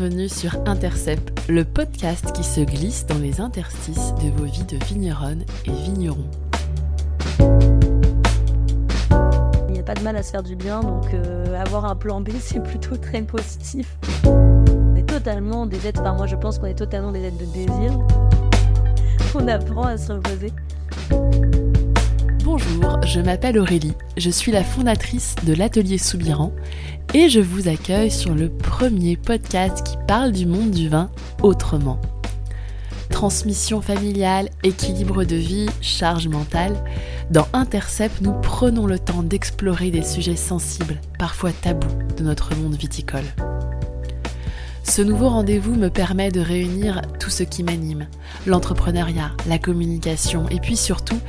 bienvenue sur Intercept, le podcast qui se glisse dans les interstices de vos vies de vigneronnes et vignerons. Il n'y a pas de mal à se faire du bien, donc euh, avoir un plan B, c'est plutôt très positif. On est totalement des êtres, enfin moi je pense qu'on est totalement des êtres de désir. On apprend à se reposer. Bonjour, je m'appelle Aurélie, je suis la fondatrice de l'atelier Soubiran et je vous accueille sur le premier podcast qui parle du monde du vin autrement. Transmission familiale, équilibre de vie, charge mentale, dans Intercept, nous prenons le temps d'explorer des sujets sensibles, parfois tabous, de notre monde viticole. Ce nouveau rendez-vous me permet de réunir tout ce qui m'anime, l'entrepreneuriat, la communication et puis surtout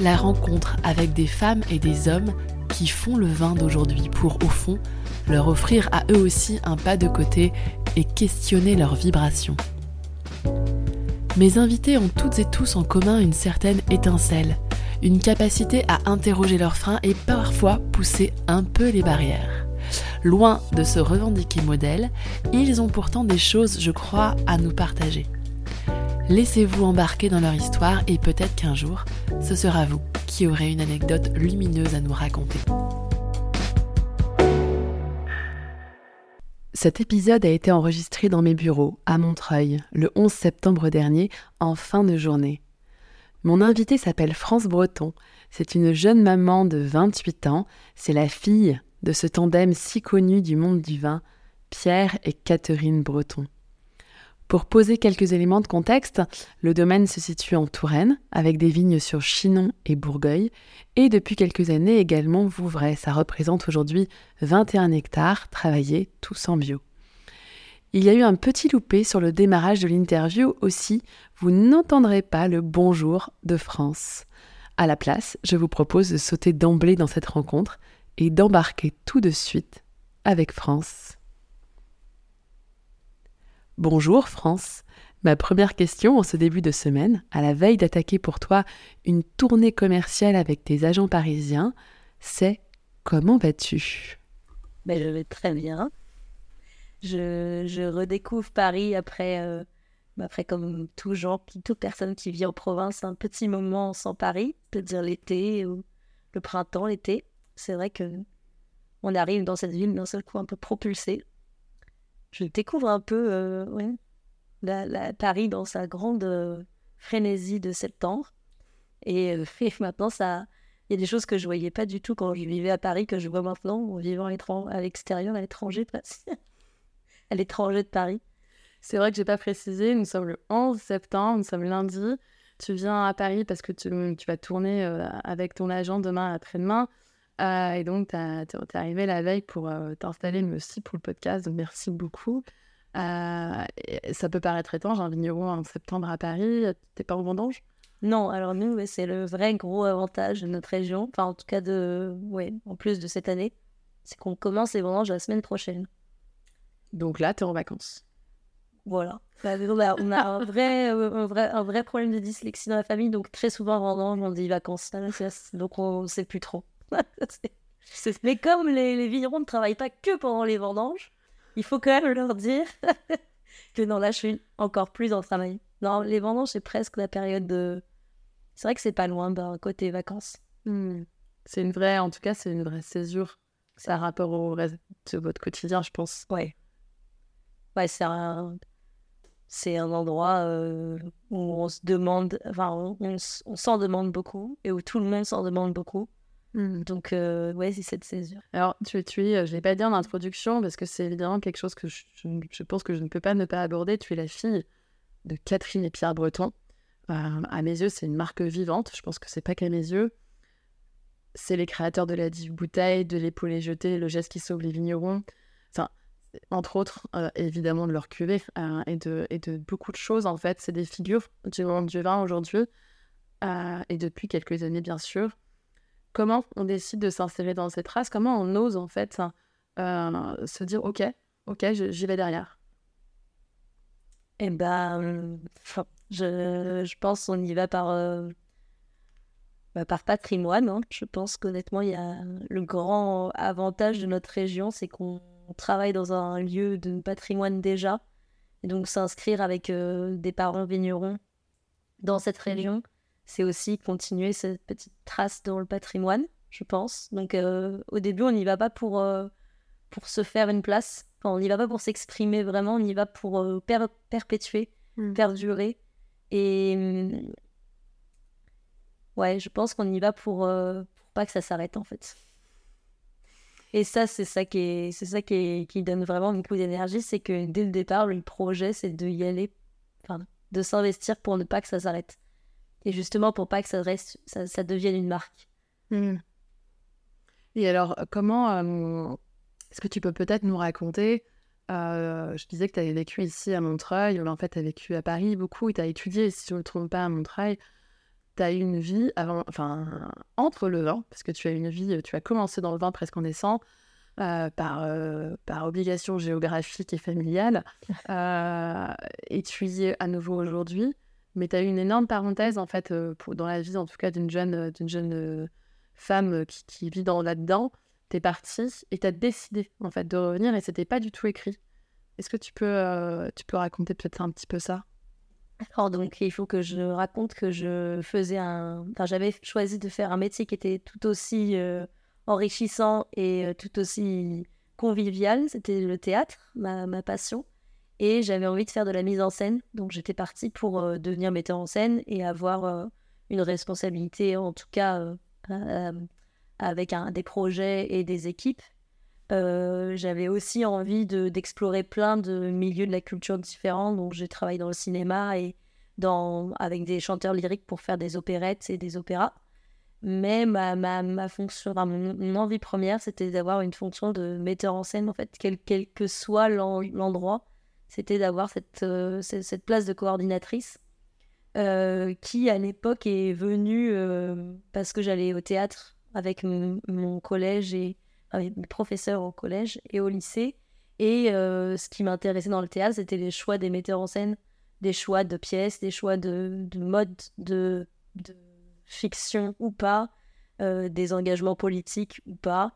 la rencontre avec des femmes et des hommes qui font le vin d'aujourd'hui pour, au fond, leur offrir à eux aussi un pas de côté et questionner leurs vibrations. Mes invités ont toutes et tous en commun une certaine étincelle, une capacité à interroger leurs freins et parfois pousser un peu les barrières. Loin de se revendiquer modèle, ils ont pourtant des choses, je crois, à nous partager. Laissez-vous embarquer dans leur histoire et peut-être qu'un jour, ce sera vous qui aurez une anecdote lumineuse à nous raconter. Cet épisode a été enregistré dans mes bureaux, à Montreuil, le 11 septembre dernier, en fin de journée. Mon invité s'appelle France Breton. C'est une jeune maman de 28 ans. C'est la fille de ce tandem si connu du monde du vin, Pierre et Catherine Breton. Pour poser quelques éléments de contexte, le domaine se situe en Touraine, avec des vignes sur Chinon et Bourgueil, et depuis quelques années également Vouvray. Ça représente aujourd'hui 21 hectares travaillés tous en bio. Il y a eu un petit loupé sur le démarrage de l'interview aussi, vous n'entendrez pas le bonjour de France. À la place, je vous propose de sauter d'emblée dans cette rencontre et d'embarquer tout de suite avec France. Bonjour France. Ma première question en ce début de semaine, à la veille d'attaquer pour toi une tournée commerciale avec tes agents parisiens, c'est comment vas-tu? Ben, Je vais très bien. Je, redécouvre Paris après, euh, après comme tout toute personne qui vit en province, un petit moment sans Paris, peut-dire l'été ou le printemps, l'été. C'est vrai que on arrive dans cette ville d'un seul coup un peu propulsé je découvre un peu euh, la, Paris dans sa grande euh, frénésie de septembre. Et, euh, maintenant, ça, il y a des choses que je voyais pas du tout quand je vivais à Paris, que je vois maintenant en vivant à l'extérieur, à l'étranger, à l'étranger de Paris. C'est vrai que j'ai pas précisé, nous sommes le 11 septembre, nous sommes lundi. Tu viens à Paris parce que tu, tu vas tourner avec ton agent demain après-demain. Euh, et donc, tu es arrivé la veille pour euh, t'installer, mais aussi pour le podcast. Donc, merci beaucoup. Euh, ça peut paraître étrange, un vigneron en septembre à Paris. T'es pas au vendange? Non, alors nous, c'est le vrai gros avantage de notre région. Enfin, en tout cas, de, ouais, en plus de cette année, c'est qu'on commence les vendanges la semaine prochaine. Donc là, tu es en vacances. Voilà. Bah, on a, un, vrai, un, vrai, un vrai problème de dyslexie dans la famille, donc très souvent vendange, on dit vacances. Donc on ne sait plus trop. Mais comme les, les, vignerons ne travaillent pas que pendant les vendanges, il faut quand même leur dire que non, là, je suis encore plus en travail. Non, les vendanges, c'est presque la période de. C'est vrai que c'est pas loin d'un côté vacances. Hmm. C'est une vraie, en tout cas, c'est une vraie césure. C'est un rapport au reste de votre quotidien, je pense. Ouais. Ouais, c'est un, c'est un endroit euh, où on se demande, enfin, on, on s'en demande beaucoup et où tout le monde s'en demande beaucoup. Mmh. Donc, euh, ouais, c'est cette césure. Alors, tu, tu es, euh, je ne l'ai pas dit en introduction, parce que c'est évidemment quelque chose que je, je, pense que je ne peux pas ne pas aborder. Tu es la fille de Catherine et Pierre Breton. Euh, à mes yeux, c'est une marque vivante. Je pense que c'est pas qu'à mes yeux. C'est les créateurs de la dive bouteille, de l'épaule jetée, le geste qui sauve les vignerons. Enfin, entre autres, évidemment, de leur cuvée et, de, et de beaucoup de choses, en fait. C'est des figures du monde du vin aujourd'hui. et depuis quelques années, bien sûr comment on décide de s'insérer dans cette race Comment on ose en fait euh, se dire ok, ok, j'y vais derrière Eh ben, je, pense qu'on y va par, euh, bah, patrimoine. Hein. Je pense qu'honnêtement, il y le grand avantage de notre région, c'est qu'on on travaille dans un lieu de patrimoine déjà. Et donc s'inscrire avec des parents vignerons dans cette région, c'est aussi continuer cette petite trace dans le patrimoine, je pense. Donc au début, on n'y va pas pour, pour se faire une place. on n'y va pas pour s'exprimer vraiment, on y va pour perpétuer, mmh. perdurer. Et mmh, ouais, je pense qu'on y va pour, pour pas que ça s'arrête en fait. Et ça, c'est ça qui est, c'est ça qui, qui donne vraiment beaucoup d'énergie, c'est que dès le départ, le projet, c'est de y aller, enfin, de s'investir pour ne pas que ça s'arrête. Et justement pour pas que ça reste, ça, ça devienne une marque. Hmm. Et alors, comment euh, est-ce que tu peux peut-être nous raconter euh, Je disais que tu avais vécu ici à Montreuil, en fait, tu as vécu à Paris beaucoup et tu as étudié, si je ne me trompe pas, à Montreuil tu as eu une vie avant, enfin, entre le vin, parce que tu as une vie, tu as commencé dans le vin presque en naissant, euh, par, euh, par obligation géographique et familiale, euh, et tu y es à nouveau aujourd'hui. Mais tu as eu une énorme parenthèse, en fait, pour, dans la vie, en tout cas, d'une jeune, d'une jeune femme qui, qui vit dans, là-dedans. Tu es partie et tu as décidé, en fait, de revenir et c'était pas du tout écrit. Est-ce que tu peux, tu peux raconter peut-être un petit peu ça? Alors donc il faut que je raconte que je faisais un, enfin j'avais choisi de faire un métier qui était tout aussi euh, enrichissant et euh, tout aussi convivial. C'était le théâtre, ma, ma passion, et j'avais envie de faire de la mise en scène. Donc j'étais partie pour euh, devenir metteur en scène et avoir une responsabilité, en tout cas avec un, des projets et des équipes. j'avais aussi envie d'explorer plein de milieux de la culture différents. Donc, j'ai travaillé dans le cinéma et avec des chanteurs lyriques pour faire des opérettes et des opéras. Mais ma, fonction, mon, envie première, c'était d'avoir une fonction de metteur en scène, en fait, quel, quel que soit l'endroit. C'était d'avoir cette, cette place de coordinatrice qui, à l'époque, est venue parce que j'allais au théâtre avec mon collège et avec mes professeurs au collège et au lycée. Et euh, ce qui m'intéressait dans le théâtre, c'était les choix des metteurs en scène, des choix de pièces, des choix de, de modes de, fiction ou pas, euh, des engagements politiques ou pas.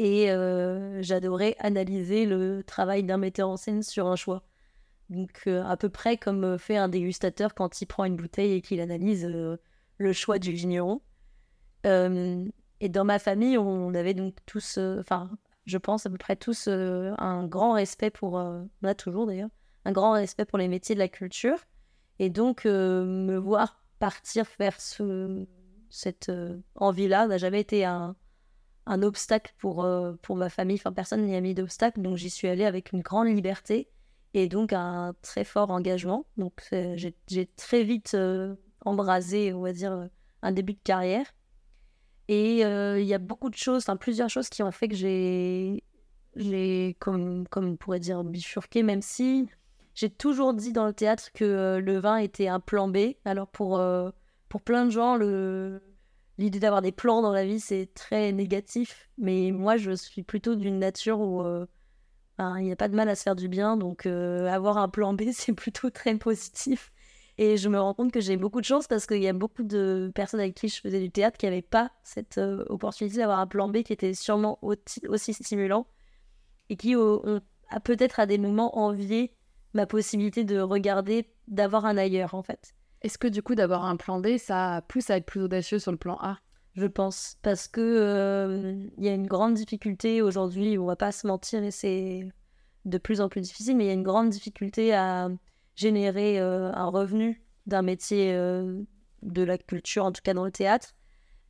Et euh, j'adorais analyser le travail d'un metteur en scène sur un choix. Donc à peu près comme fait un dégustateur quand il prend une bouteille et qu'il analyse le choix du vigneron. Et dans ma famille, on avait donc tous, euh, enfin, je pense à peu près tous, euh, un grand respect pour, euh, on a toujours d'ailleurs, un grand respect pour les métiers de la culture. Et donc, me voir partir faire ce, cette envie-là n'a jamais été un, un obstacle pour, pour ma famille. Personne n'y a mis d'obstacle. Donc, j'y suis allée avec une grande liberté et donc un très fort engagement. Donc, j'ai très vite embrasé, on va dire, un début de carrière. Et euh, il y a beaucoup de choses, enfin plusieurs choses qui ont fait que j'ai, comme, comme on pourrait dire, bifurqué, même si j'ai toujours dit dans le théâtre que euh, le vin était un plan B. Alors pour, euh, pour plein de gens, le, l'idée d'avoir des plans dans la vie, c'est très négatif. Mais moi, je suis plutôt d'une nature où il n'y a pas de mal à se faire du bien. Donc avoir un plan B, c'est plutôt très positif. Et je me rends compte que j'ai beaucoup de chance parce qu'il y a beaucoup de personnes avec qui je faisais du théâtre qui n'avaient pas cette euh, opportunité d'avoir un plan B qui était sûrement aussi stimulant et qui ont, peut-être à des moments envié ma possibilité de regarder, d'avoir un ailleurs en fait. Est-ce que du coup d'avoir un plan B, ça pousse à être plus audacieux sur le plan A? Je pense parce que euh, il y a une grande difficulté aujourd'hui. On va pas se mentir et c'est de plus en plus difficile, mais il y a une grande difficulté à générer euh, un revenu d'un métier euh, de la culture, en tout cas dans le théâtre.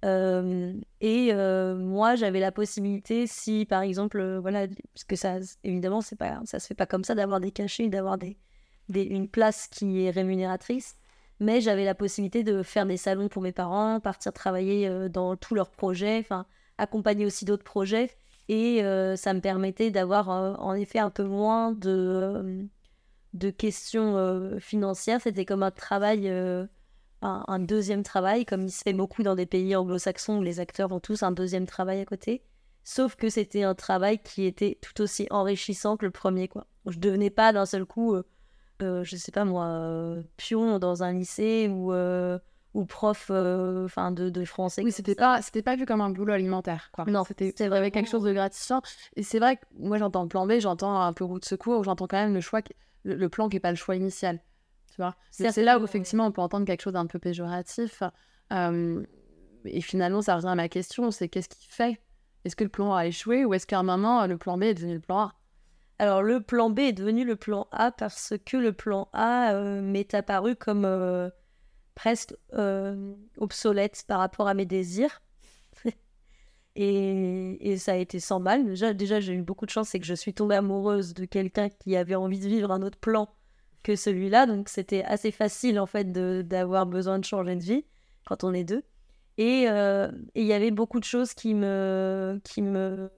Et moi, j'avais la possibilité, si par exemple, voilà, parce que ça, évidemment, c'est pas, ça se fait pas comme ça d'avoir des cachets, d'avoir des, des, une place qui est rémunératrice, mais j'avais la possibilité de faire des salons pour mes parents, partir travailler dans tous leurs projets, enfin, accompagner aussi d'autres projets, et ça me permettait d'avoir en effet un peu moins de de questions euh, financières. C'était comme un travail, euh, un, deuxième travail, comme il se fait beaucoup dans des pays anglo-saxons où les acteurs ont tous un deuxième travail à côté. Sauf que c'était un travail qui était tout aussi enrichissant que le premier. Quoi. Je devenais pas d'un seul coup, euh, je sais pas moi, pion dans un lycée ou ou prof enfin de, de, français. Oui, c'était pas, c'était pas vu comme un boulot alimentaire. Quoi. Non, c'était vraiment quelque chose de gratifiant. Et c'est vrai que moi, j'entends le plan B, j'entends un peu route de secours, j'entends quand même le choix, le, plan qui n'est pas le choix initial. Tu vois C'est là où, effectivement, on peut entendre quelque chose d'un peu péjoratif. et finalement, ça revient à ma question c'est qu'est-ce qui fait? Est-ce que le plan A a échoué ou est-ce qu'à un moment, le plan B est devenu le plan A? Alors le plan B est devenu le plan A parce que le plan A m'est apparu comme presque euh, obsolète par rapport à mes désirs. et, ça a été sans mal. Déjà, déjà j'ai eu beaucoup de chance, c'est que je suis tombée amoureuse de quelqu'un qui avait envie de vivre un autre plan que celui-là. Donc c'était assez facile en fait d'avoir besoin de changer de vie quand on est deux. Euh, et il y avait beaucoup de choses qui me, qui me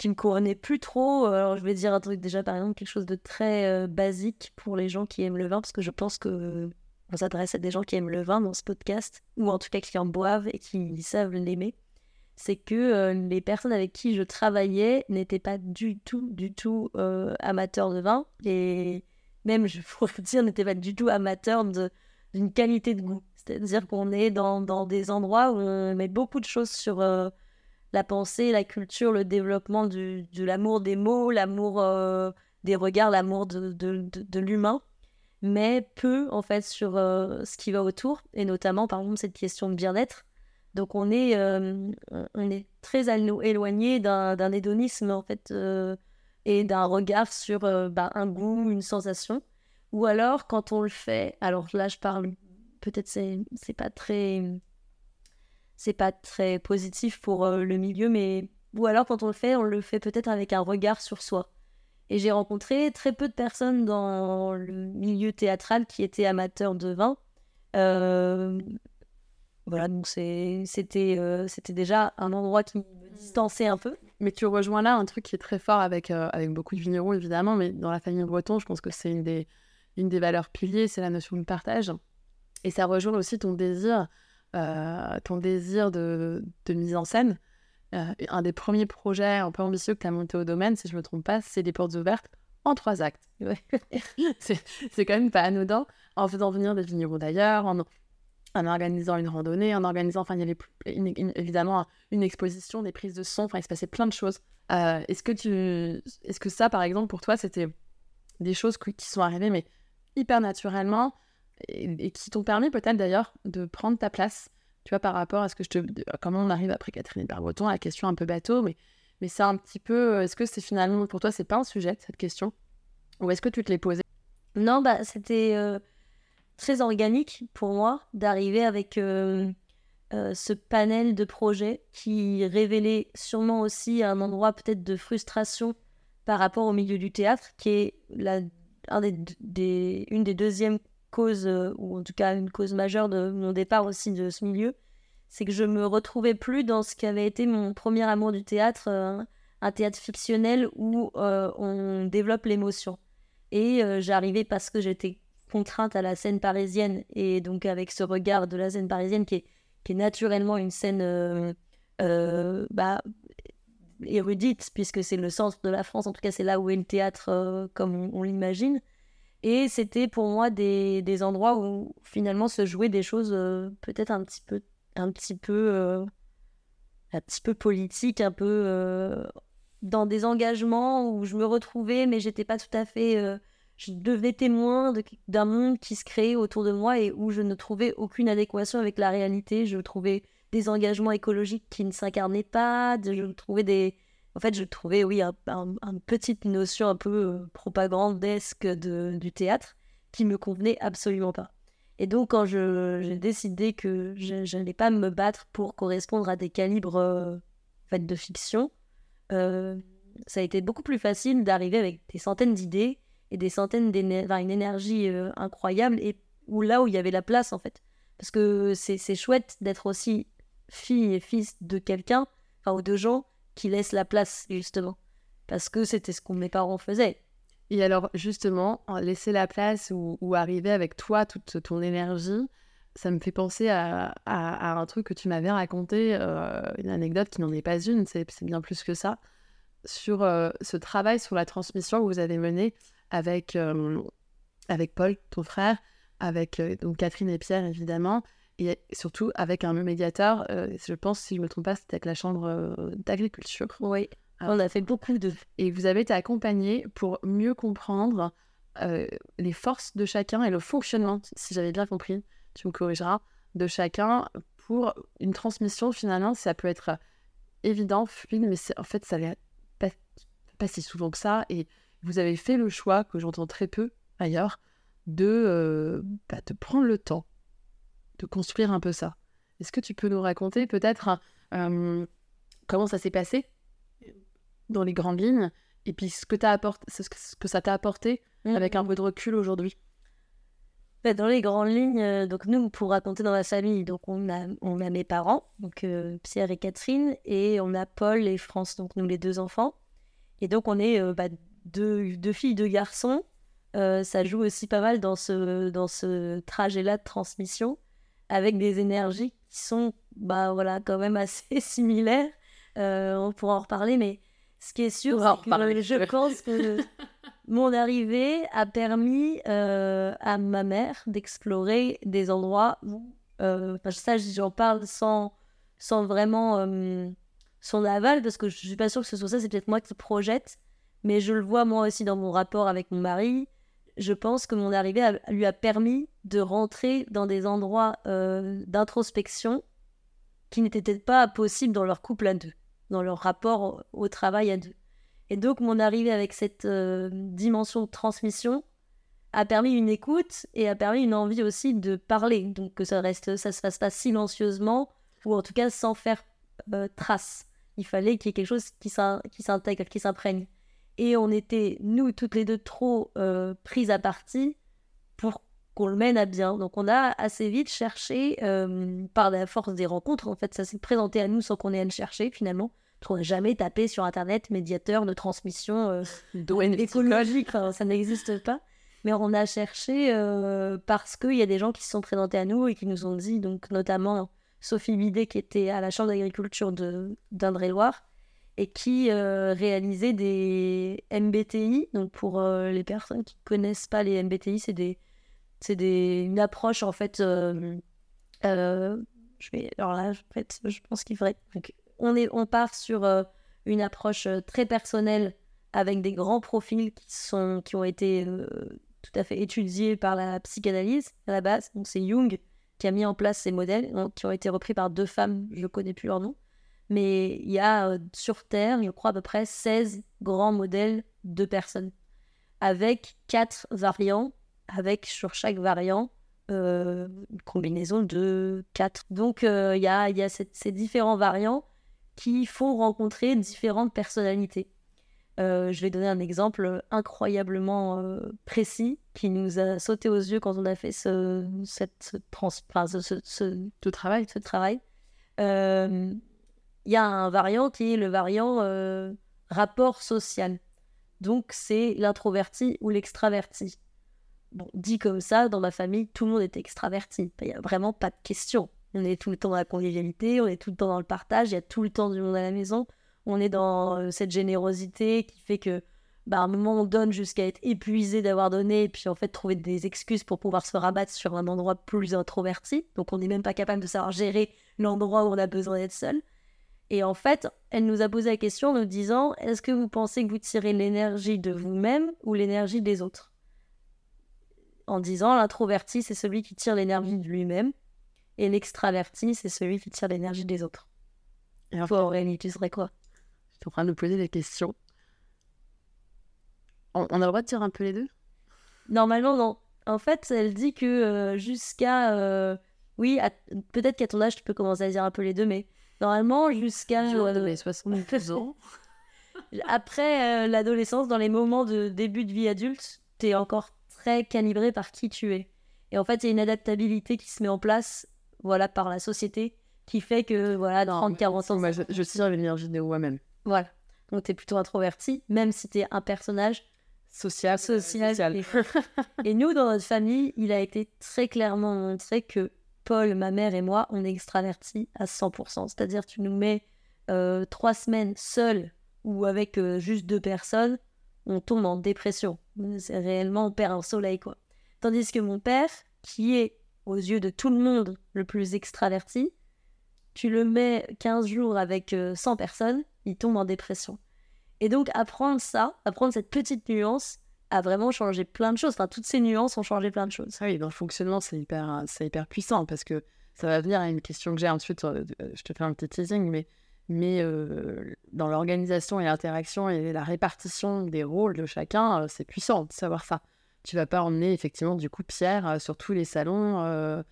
qui me couronnaient plus trop. Alors, je vais dire un truc déjà, par exemple, quelque chose de très euh, basique pour les gens qui aiment le vin, parce que je pense que on s'adresse à des gens qui aiment le vin dans ce podcast, ou en tout cas qui en boivent et qui savent l'aimer. C'est que euh, les personnes avec qui je travaillais n'étaient pas du tout, du tout euh, amateurs de vin, et même, je pourrais dire, n'étaient pas du tout amateurs d'une qualité de goût. C'est-à-dire qu'on est dans, des endroits où on met beaucoup de choses sur la pensée, la culture, le développement de l'amour des mots, l'amour euh, des regards, l'amour de, l'humain, mais peu en fait sur euh, ce qui va autour, et notamment par exemple cette question de bien-être. Donc on est, euh, on est très éloigné d'un hédonisme en fait et d'un regard sur bah, un goût, une sensation. Ou alors quand on le fait, alors là je parle, peut-être c'est pas très c'est pas très positif pour euh, le milieu, mais ou alors quand on le fait, on le fait peut-être avec un regard sur soi. Et j'ai rencontré très peu de personnes dans le milieu théâtral qui étaient amateurs de vin. Euh, voilà, donc c'était euh, c'était déjà un endroit qui me distançait un peu. Mais tu rejoins là un truc qui est très fort avec, avec beaucoup de vignerons, évidemment, mais dans la famille breton, je pense que c'est une des, une des valeurs piliers, c'est la notion de partage. Et ça rejoint aussi ton désir ton désir de, mise en scène. Euh, un des premiers projets un peu ambitieux que tu as monté au domaine, si je ne me trompe pas, c'est des portes ouvertes en trois actes. c'est quand même pas anodin, en faisant venir des vignerons d'ailleurs, en, organisant une randonnée, en organisant, enfin, il y avait évidemment une exposition, des prises de son, enfin, il se passait plein de choses. Euh, est-ce que ça, par exemple, pour toi, c'était des choses qui sont arrivées, mais hyper naturellement, et, qui t'ont permis peut-être d'ailleurs de prendre ta place, tu vois, par rapport à ce que je te... Comment on arrive après Catherine Bergoton, la question un peu bateau, mais, mais c'est un petit peu... Euh, est-ce que c'est finalement, pour toi, c'est pas un sujet, cette question? Ou est-ce que tu te l'es posée? Non, bah c'était euh, très organique pour moi d'arriver avec... Euh, ce panel de projets qui révélait sûrement aussi un endroit peut-être de frustration par rapport au milieu du théâtre, qui est la, un des, une des deuxièmes cause, euh, ou en tout cas une cause majeure de mon départ aussi de ce milieu, c'est que je me retrouvais plus dans ce qui avait été mon premier amour du théâtre, euh, un théâtre fictionnel où euh, on développe l'émotion. Et j'arrivais parce que j'étais contrainte à la scène parisienne, et donc avec ce regard de la scène parisienne qui est, qui est naturellement une scène bah, érudite, puisque c'est le centre de la France, en tout cas c'est là où est le théâtre comme on l'imagine. Et c'était pour moi des, des, endroits où finalement se jouaient des choses euh, peut-être un petit peu, un petit peu, euh, un petit peu politiques, un peu euh, dans des engagements où je me retrouvais, mais j'étais pas tout à fait. je devenais témoin d'un monde qui se créait autour de moi et où je ne trouvais aucune adéquation avec la réalité. Je trouvais des engagements écologiques qui ne s'incarnaient pas, je trouvais des, en fait, je trouvais, oui, une petite notion un peu euh, propagandesque de, du théâtre qui me convenait absolument pas. Et donc, quand j'ai décidé que je n'allais pas me battre pour correspondre à des calibres euh, de fiction, euh, ça a été beaucoup plus facile d'arriver avec des centaines d'idées et des centaines d'énergie, une énergie incroyable, et où là où il y avait la place, en fait. Parce que c'est chouette d'être aussi fille et fils de quelqu'un, enfin, ou de gens qui laisse la place, justement. Parce que c'était ce que mes parents faisaient. Et alors, justement, laisser la place ou, arriver avec toi, toute ton énergie, ça me fait penser à, un truc que tu m'avais raconté, euh, une anecdote qui n'en est pas une, c'est bien plus que ça, sur euh, ce travail sur la transmission que vous avez mené avec, euh, avec Paul, ton frère, avec donc Catherine et Pierre, évidemment, et surtout avec un médiateur, je pense, si je ne me trompe pas, c'était avec la Chambre d'agriculture. Oui, on a fait beaucoup de... Et vous avez été accompagné pour mieux comprendre les forces de chacun et le fonctionnement, si j'avais bien compris, tu me corrigeras, de chacun pour une transmission, finalement, ça peut être évident, fluide, mais en fait, ça n'est pas, pas, si souvent que ça. Et vous avez fait le choix, que j'entends très peu ailleurs, de, bah, de prendre le temps de construire un peu ça. Est-ce que tu peux nous raconter peut-être comment ça s'est passé dans les grandes lignes et puis ce que, as apporté, ce que ça t'a apporté mmh. avec un peu de recul aujourd'hui? Bah, dans les grandes lignes, euh, donc nous, pour raconter dans la famille, donc on a, on a mes parents, donc euh, Pierre et Catherine, et on a Paul et France, donc nous les deux enfants. Et donc on est euh, bah, deux, deux, filles, deux garçons. ça joue aussi pas mal dans ce, dans ce trajet-là de transmission, avec des énergies qui sont bah, voilà, quand même assez similaires. on pourra en reparler, mais ce qui est sûr, c'est que je pense que mon arrivée a permis euh, à ma mère d'explorer des endroits où, euh, ça j'en parle sans, sans vraiment euh, son aval, parce que je suis pas sûre que ce soit ça, c'est peut-être moi qui projette, mais je le vois moi aussi dans mon rapport avec mon mari. Je pense que mon arrivée lui a permis de rentrer dans des endroits d'introspection qui n'étaient peut-être pas possibles dans leur couple à deux, dans leur rapport au travail à deux. Et donc, mon arrivée avec cette euh, dimension de transmission a permis une écoute et a permis une envie aussi de parler. Donc, que ça reste, ça se fasse pas silencieusement ou en tout cas sans faire euh, trace. Il fallait qu'il y ait quelque chose qui s'intègre, qui s'imprègne. Et on était, nous, toutes les deux, trop euh, prises à partie pour qu'on le mène à bien. Donc, on a assez vite cherché, par la force des rencontres, en fait, ça s'est présenté à nous sans qu'on ait à le chercher finalement on jamais tapé sur Internet médiateur de transmission euh, écologique. ça n'existe pas. Mais on a cherché euh, parce qu'il y a des gens qui se sont présentés à nous et qui nous ont dit, donc notamment Sophie Bidet qui était à la Chambre d'agriculture d'Indre-et-Loire et qui euh, réalisait des MBTI. Donc pour les personnes qui ne connaissent pas les MBTI, c'est des, c'est des, une approche en fait. je vais, alors là, en fait, je pense qu'il faudrait on, est, on part sur euh, une approche euh, très personnelle avec des grands profils qui, sont, qui ont été euh, tout à fait étudiés par la psychanalyse à la base. Donc c'est Jung qui a mis en place ces modèles, qui ont été repris par deux femmes, je ne connais plus leur nom. Mais il y a sur Terre, je crois, à peu près 16 grands modèles de personnes, avec quatre variants, avec sur chaque variant une combinaison de quatre. Donc il y a, ces différents variants qui font rencontrer différentes personnalités. Euh, je vais donner un exemple incroyablement euh, précis qui nous a sauté aux yeux quand on a fait. Ce travail. Euh, il y a un variant qui est le variant rapport social. Donc c'est l'introverti ou l'extraverti. Bon, dit comme ça, dans ma famille, tout le monde est extraverti. Il n'y a vraiment pas de question. On est tout le temps dans la convivialité, on est tout le temps dans le partage, il y a tout le temps du monde à la maison. On est dans euh, cette générosité qui fait que, bah, à un moment, on donne jusqu'à être épuisé d'avoir donné, et puis en fait, trouver des excuses pour pouvoir se rabattre sur un endroit plus introverti. Donc, on n'est même pas capable de savoir gérer l'endroit où on a besoin d'être seul. Et en fait, elle nous a posé la question en nous disant Est-ce que vous pensez que vous tirez l'énergie de vous-même ou l'énergie des autres? En disant L'introverti, c'est celui qui tire l'énergie de lui-même et l'extraverti, c'est celui qui tire l'énergie des autres. Et Toi, Aurélie, tu serais quoi? Je suis en train de me poser des questions. On, a le droit de tirer un peu les deux? Normalement, non. En fait, elle dit que euh, jusqu'à. Euh, oui, peut-être qu'à ton âge, tu peux commencer à dire un peu les deux, mais normalement, jusqu'à. Euh, 72 ans. Après euh, l'adolescence, dans les moments de début de vie adulte, tu es encore très calibré par qui tu es. Et en fait, il y a une adaptabilité qui se met en place voilà, par la société qui fait que, voilà, 30-40 ans. Moi, je, je tire l'énergie de moi-même. Voilà. Donc, tu es plutôt introverti, même si tu es un personnage social. social. Et... nous, dans notre famille, il a été très clairement montré que Paul, ma mère et moi, on est extravertis à 100%. C'est-à-dire, tu nous mets euh, trois semaines seuls ou avec euh, juste deux personnes, on tombe en dépression. C'est réellement, on perd un soleil, quoi. Tandis que mon père, qui est, aux yeux de tout le monde, le plus extraverti, tu le mets 15 jours avec 100 personnes, il tombe en dépression. Et donc, apprendre ça, apprendre cette petite nuance, a vraiment changé plein de choses. Enfin, toutes ces nuances ont changé plein de choses. Ah oui, dans le fonctionnement, c'est hyper, c'est hyper puissant parce que ça va venir à une question que j'ai ensuite. Euh, je te fais un petit teasing, mais, mais euh, dans l'organisation et l'interaction et la répartition des rôles de chacun, euh, c'est puissant de savoir ça. Tu vas pas emmener effectivement du coup Pierre sur tous les salons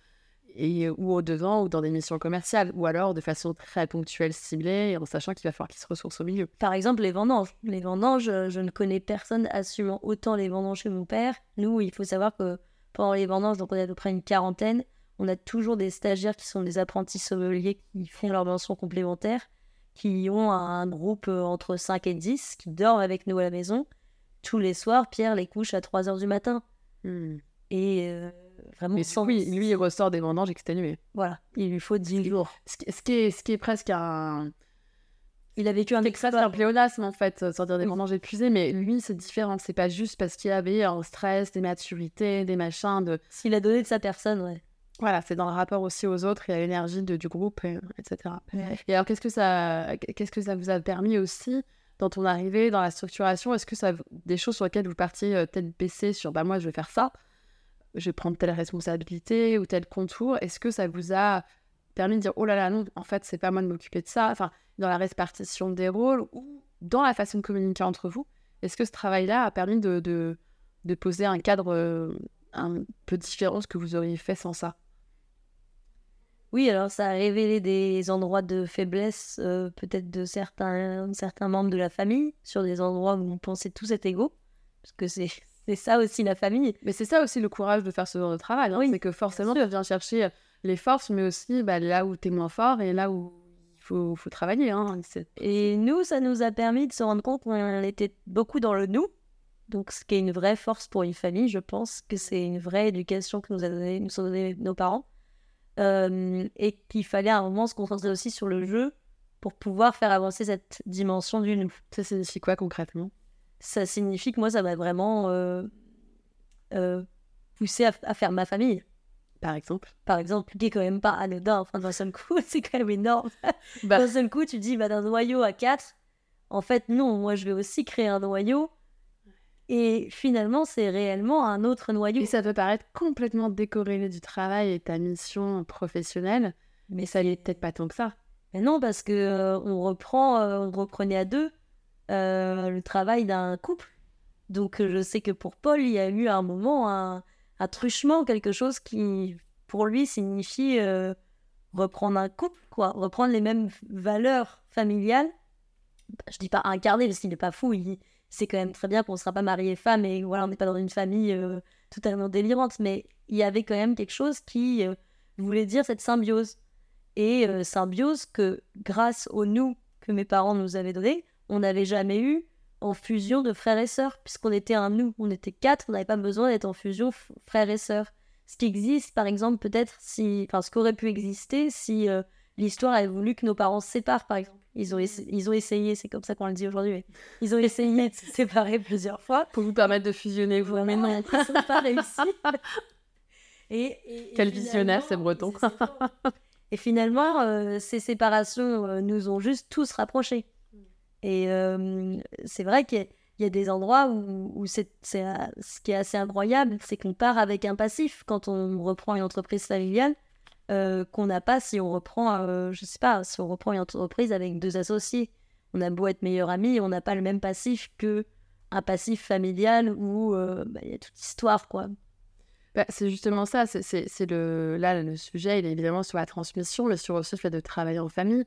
et, ou au devant ou dans des missions commerciales, ou alors de façon très ponctuelle, ciblée, en sachant qu'il va falloir qu'il se ressource au milieu. Par exemple, les vendanges. Les vendanges, je ne connais personne assumant autant les vendanges que mon père. Nous, il faut savoir que pendant les vendanges, donc on est à peu près une quarantaine, on a toujours des stagiaires qui sont des apprentis sommeliers qui font leur mention complémentaire, qui ont un groupe euh, entre 5 et 10, qui dorment avec nous à la maison. Tous les soirs, Pierre les couche à 3 heures du matin. Hmm. Et euh, vraiment Mais sans... Oui, lui, il ressort des vendanges exténués. Voilà, il lui faut 10 jours. Ce qui, ce qui, est, ce qui est presque un... Il a vécu un exploit. C'est un pléonasme, en fait, sortir des vendanges épuisées, mais lui, c'est différent. C'est pas juste parce qu'il avait un stress, des maturités, des machins. De... S'il a donné de sa personne, ouais. Voilà, c'est dans le rapport aussi aux autres et à l'énergie du groupe, etc. Et alors, qu'est-ce que, ça, qu'est-ce que ça vous a permis aussi dans ton arrivée, dans la structuration? Est-ce que ça des choses sur lesquelles vous partiez euh, tête baissée sur bah, moi, je vais faire ça? Je vais prendre telle responsabilité ou tel contour Est-ce que ça vous a permis de dire oh là là non, en fait c'est pas moi de m'occuper de ça? Enfin, dans la répartition des rôles ou dans la façon de communiquer entre vous, est-ce que ce travail-là a permis de, de, poser un cadre euh, un peu différent de ce que vous auriez fait sans ça? Oui, alors ça a révélé des endroits de faiblesse, euh, peut-être de certains, certains membres de la famille, sur des endroits où on pensait tous être égaux, parce que c'est c'est ça aussi la famille. Mais c'est ça aussi le courage de faire ce genre de travail. Hein. c'est que forcément, tu viens chercher euh, les forces, mais aussi bah, là où tu es moins fort et là où il faut, faut travailler. Hein. Et nous, ça nous a permis de se rendre compte qu'on était beaucoup dans le nous. Donc, ce qui est une vraie force pour une famille, je pense que c'est une vraie éducation que nous, a donné, nous ont donné nos parents. Euh, et qu'il fallait à un moment se concentrer aussi sur le jeu pour pouvoir faire avancer cette dimension du nous. Ça signifie quoi concrètement? Ça signifie que moi, ça m'a vraiment euh, euh, poussé à, faire ma famille. Par exemple? Par exemple, qui est quand même pas anodin. Enfin, d'un seul coup, c'est quand même énorme. Bah. D'un seul coup, tu dis, bah, d'un noyau à quatre, en fait, non, moi, je vais aussi créer un noyau. Et finalement, c'est réellement un autre noyau. Et ça peut paraître complètement décorrélé du travail et ta mission professionnelle, mais ça n'est peut-être pas tant que ça. Mais non, parce que euh, on reprend, on reprenait à deux. Euh, le travail d'un couple. Donc euh, je sais que pour Paul, il y a eu un moment un, truchement, quelque chose qui pour lui signifie euh, reprendre un couple, quoi, reprendre les mêmes valeurs familiales. Je dis pas incarner parce qu'il n'est pas fou, il c'est quand même très bien qu'on ne sera pas marié femme et voilà, on n'est pas dans une famille totalement délirante, mais il y avait quand même quelque chose qui voulait dire cette symbiose. Et symbiose que grâce au nous que mes parents nous avaient donné, on n'avait jamais eu en fusion de frères et sœurs, puisqu'on était un nous, on était quatre, on n'avait pas besoin d'être en fusion frères et sœurs. Ce qui existe, par exemple, peut-être si, enfin, ce qui aurait pu exister si euh, l'histoire avait voulu que nos parents se séparent, par exemple. Ils ont, ils ont essayé, c'est comme ça qu'on le dit aujourd'hui, ils ont essayé de se séparer plusieurs fois. Pour vous permettre de fusionner, vous, mais non. Ils n'ont pas réussi. Et, Quel visionnaire, c'est breton. et finalement, euh, ces séparations euh, nous ont juste tous rapprochés. Et c'est vrai qu'il y, a des endroits où, c'est, ce qui est assez incroyable, c'est qu'on part avec un passif quand on reprend une entreprise familiale qu'on n'a pas si on reprend, je sais pas, si on reprend une entreprise avec deux associés. On a beau être meilleurs amis, on n'a pas le même passif que un passif familial où bah, il y a toute histoire, quoi. Bah, c'est justement ça, c'est, le, là le sujet, il est évidemment sur la transmission, mais sur aussi le fait de travailler en famille.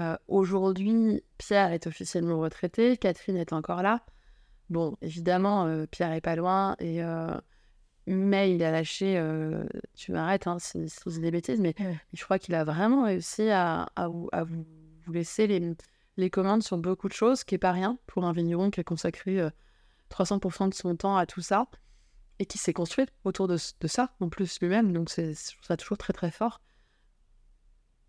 Euh, aujourd'hui, Pierre est officiellement retraité, Catherine est encore là. Bon, évidemment, euh, Pierre est pas loin, et, euh, mais il a lâché, tu m'arrêtes hein, si, si je des bêtises, mais je crois qu'il a vraiment réussi à, vous, laisser les, les, commandes sur beaucoup de choses, ce qui n'est pas rien pour un vigneron qui a consacré 300% de son temps à tout ça, et qui s'est construit autour de, de ça, en plus lui-même, donc c'est, je trouve ça toujours très très fort.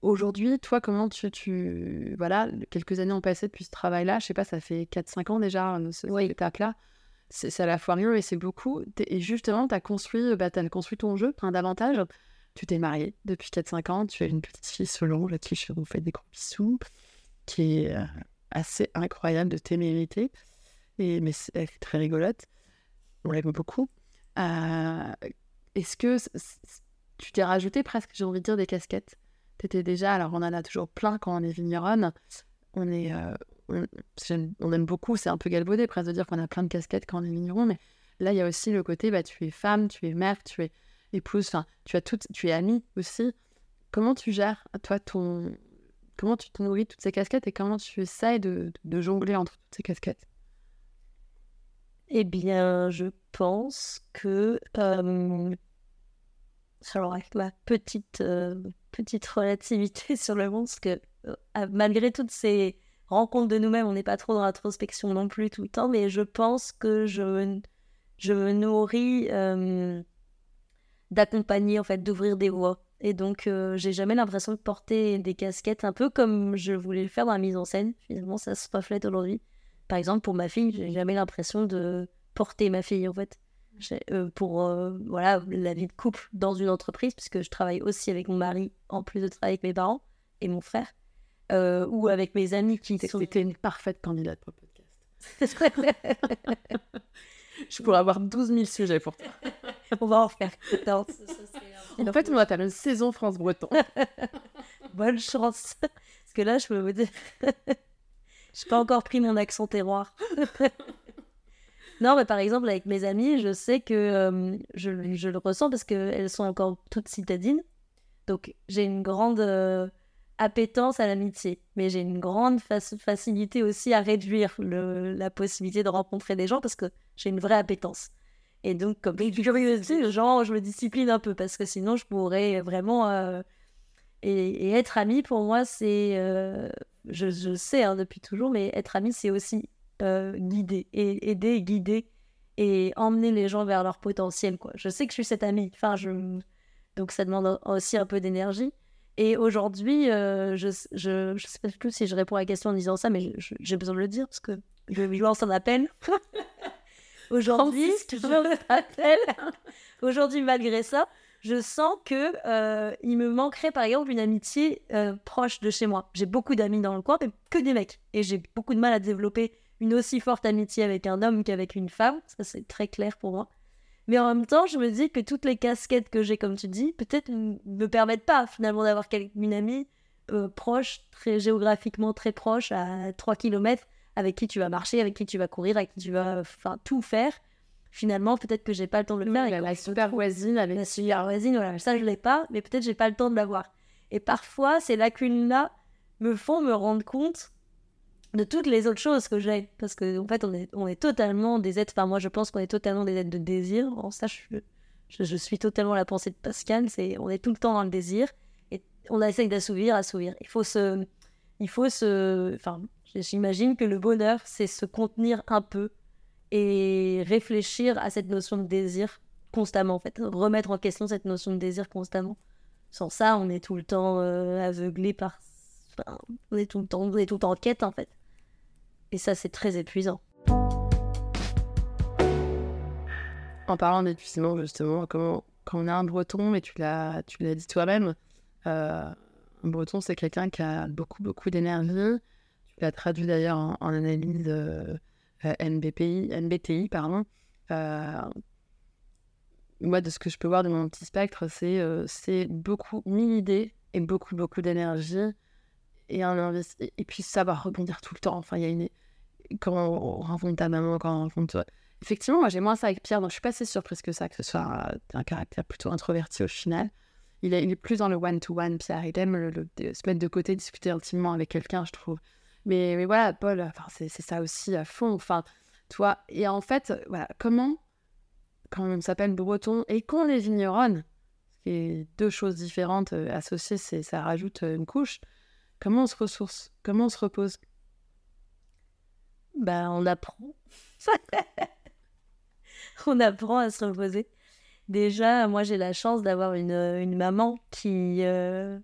Aujourd'hui, toi, comment tu, tu. Voilà, quelques années ont passé depuis ce travail-là? Je sais pas, ça fait 4-5 ans déjà, euh, ce, cette étape-là. c'est à la fois rien et c'est beaucoup. Et justement, tu as construit, bah, as construit ton jeu plein d'avantages. Tu t'es mariée depuis 4-5 ans, tu as une petite fille Solange à qui je vous fais des gros bisous, qui est euh, assez incroyable de témérité. Et, mais elle est très rigolote. On l'aime beaucoup. Euh, est-ce que tu t'es rajouté presque, j'ai envie de dire, des casquettes? Tu étais déjà, alors on en a toujours plein quand on est vigneronne. On est, euh, on, aime beaucoup, c'est un peu galvaudé presque de dire qu'on a plein de casquettes quand on est vigneron, mais là il y a aussi le côté, bah, tu es femme, tu es mère, tu es épouse, enfin, tu as toutes, tu es amie aussi. Comment tu gères, toi, ton, comment tu te nourris de toutes ces casquettes et comment tu essaies de, de jongler entre toutes ces casquettes? Eh bien, je pense que alors avec ma petite euh, petite relativité sur le monde, parce que euh, malgré toutes ces rencontres de nous-mêmes, on n'est pas trop dans l'introspection non plus tout le temps, mais je pense que je je me nourris d'accompagner en fait, d'ouvrir des voies. Et donc, euh, j'ai jamais l'impression de porter des casquettes, un peu comme je voulais le faire dans la mise en scène. Finalement, ça se reflète aujourd'hui. Par exemple, pour ma fille, j'ai jamais l'impression de porter ma fille, en fait. Euh, pour euh, voilà, la vie de couple dans une entreprise, puisque je travaille aussi avec mon mari, en plus de travailler avec mes parents et mon frère, ou avec mes amis qui sont... C'était une parfaite candidate pour le podcast. je pourrais avoir 12 000 sujets pour toi. on va en faire En fait, on va faire une saison France-Breton. Bonne chance. Parce que là, je peux vous dire. je n'ai pas encore pris mon accent terroir. Non, mais par exemple, avec mes amis, je sais que euh, je, le ressens parce qu'elles sont encore toutes citadines. Donc, j'ai une grande euh, appétence à l'amitié. Mais j'ai une grande facilité aussi à réduire la possibilité de rencontrer des gens parce que j'ai une vraie appétence. Et donc, comme curiosité, genre, je me discipline un peu parce que sinon, je pourrais vraiment. Euh, et, être ami, pour moi, c'est. Je, je, sais hein, depuis toujours, mais être ami, c'est aussi euh, guider, et aider, guider et emmener les gens vers leur potentiel. Quoi. Je sais que je suis cette amie. Enfin, je... Donc, ça demande aussi un peu d'énergie. Et aujourd'hui, je, je, je sais pas plus si je réponds à la question en disant ça, mais j'ai besoin de le dire parce que je lance un appel. Aujourd'hui, Aujourd'hui, malgré ça, je sens que euh, il me manquerait par exemple une amitié euh, proche de chez moi. J'ai beaucoup d'amis dans le coin, mais que des mecs. Et j'ai beaucoup de mal à développer une aussi forte amitié avec un homme qu'avec une femme. Ça, c'est très clair pour moi. Mais en même temps, je me dis que toutes les casquettes que j'ai, comme tu dis, peut-être ne me permettent pas finalement d'avoir une amie euh, proche, très géographiquement très proche, à 3 km, avec qui tu vas marcher, avec qui tu vas courir, avec qui tu vas enfin tout faire. Finalement, peut-être que j'ai pas le temps de le faire. La, super voisine, avec... la super voisine, voilà, ça je l'ai pas, mais peut-être j'ai pas le temps de l'avoir. Et parfois, ces lacunes-là me font me rendre compte de toutes les autres choses que j'ai. Parce qu'en en fait, on est, on est totalement des êtres, enfin moi je pense qu'on est totalement des êtres de désir. Ça, je, je, suis totalement la pensée de Pascal, c'est on est tout le temps dans le désir et on essaye d'assouvir, assouvir. Il faut se... Il faut se... Enfin, J'imagine que le bonheur, c'est se contenir un peu et réfléchir à cette notion de désir constamment, en fait. Remettre en question cette notion de désir constamment. Sans ça, on est tout le temps euh, aveuglé par. on est tout le temps, on est tout en quête, en fait. Et ça, c'est très épuisant. En parlant d'épuisement, justement, comment, quand on a un breton, et tu l'as, dit toi-même, euh, un breton, c'est quelqu'un qui a beaucoup, beaucoup d'énergie, tu l'as traduit d'ailleurs en, analyse euh, euh, NBPI, NBTI. Pardon. Moi, de ce que je peux voir de mon petit spectre, c'est c'est beaucoup, mille idées et beaucoup, beaucoup d'énergie et, un et puis savoir rebondir tout le temps. Enfin, il y a une. Quand on rencontre ta maman, quand on rencontre. Effectivement, moi j'ai moins ça avec Pierre, donc je suis pas si surprise que ça, que ce soit un, caractère plutôt introverti au final. Il est, plus dans le one-to-one, Pierre. Il aime se mettre de côté, discuter intimement avec quelqu'un, je trouve. Mais, voilà, Paul, c'est ça aussi à fond. Enfin, toi, et en fait, voilà, comment, quand on s'appelle breton et qu'on est vigneronne, ce qui est deux choses différentes euh, associées, ça rajoute euh, une couche. Comment on se ressource? Comment on se repose? Ben, on apprend. on apprend à se reposer. Déjà, moi, j'ai la chance d'avoir une, une, maman qui, euh,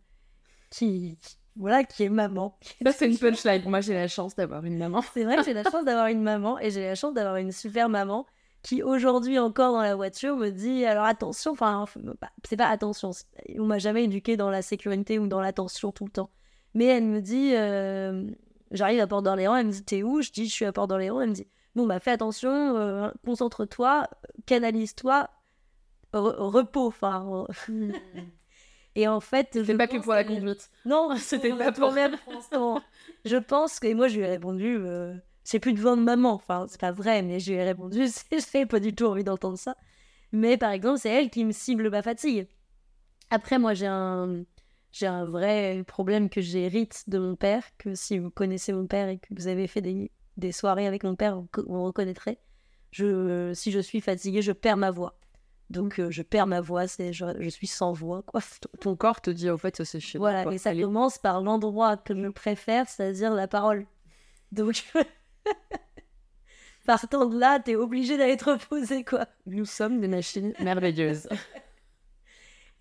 qui, voilà, qui est maman. Ça, c'est une punchline. Moi, j'ai la chance d'avoir une maman. c'est vrai que j'ai la chance d'avoir une maman et j'ai la chance d'avoir une super maman qui aujourd'hui encore dans la voiture me dit alors attention, enfin bah, c'est pas attention, on m'a jamais éduqué dans la sécurité ou dans l'attention tout le temps. Mais elle me dit, euh, j'arrive à Port-d'Orléans, elle me dit t'es où? Je dis je suis à Port-d'Orléans, elle me dit bon bah fais attention, euh, concentre-toi, canalise-toi, repos, enfin. Et en fait, c'est pas que pour la conduite. Non, c'était pas pour même. je pense que moi je lui ai répondu. Euh, c'est plus devant de maman. Enfin, c'est pas vrai, mais je lui ai répondu, j'ai pas du tout envie d'entendre ça. Mais par exemple, c'est elle qui me cible ma fatigue. Après, moi, j'ai un, j'ai un vrai problème que j'hérite de mon père, que si vous connaissez mon père et que vous avez fait des, des soirées avec mon père, vous, reconnaîtrez. Je, si je suis fatiguée, je perds ma voix. Donc, euh, je perds ma voix, c'est, je, suis sans voix, quoi. Ton corps te dit, au fait, c'est chez Voilà, et ça commence par l'endroit que je préfère, c'est-à-dire la parole. Donc, Partant de là, t'es obligé d'aller te reposer, quoi. Nous sommes des machines merveilleuses.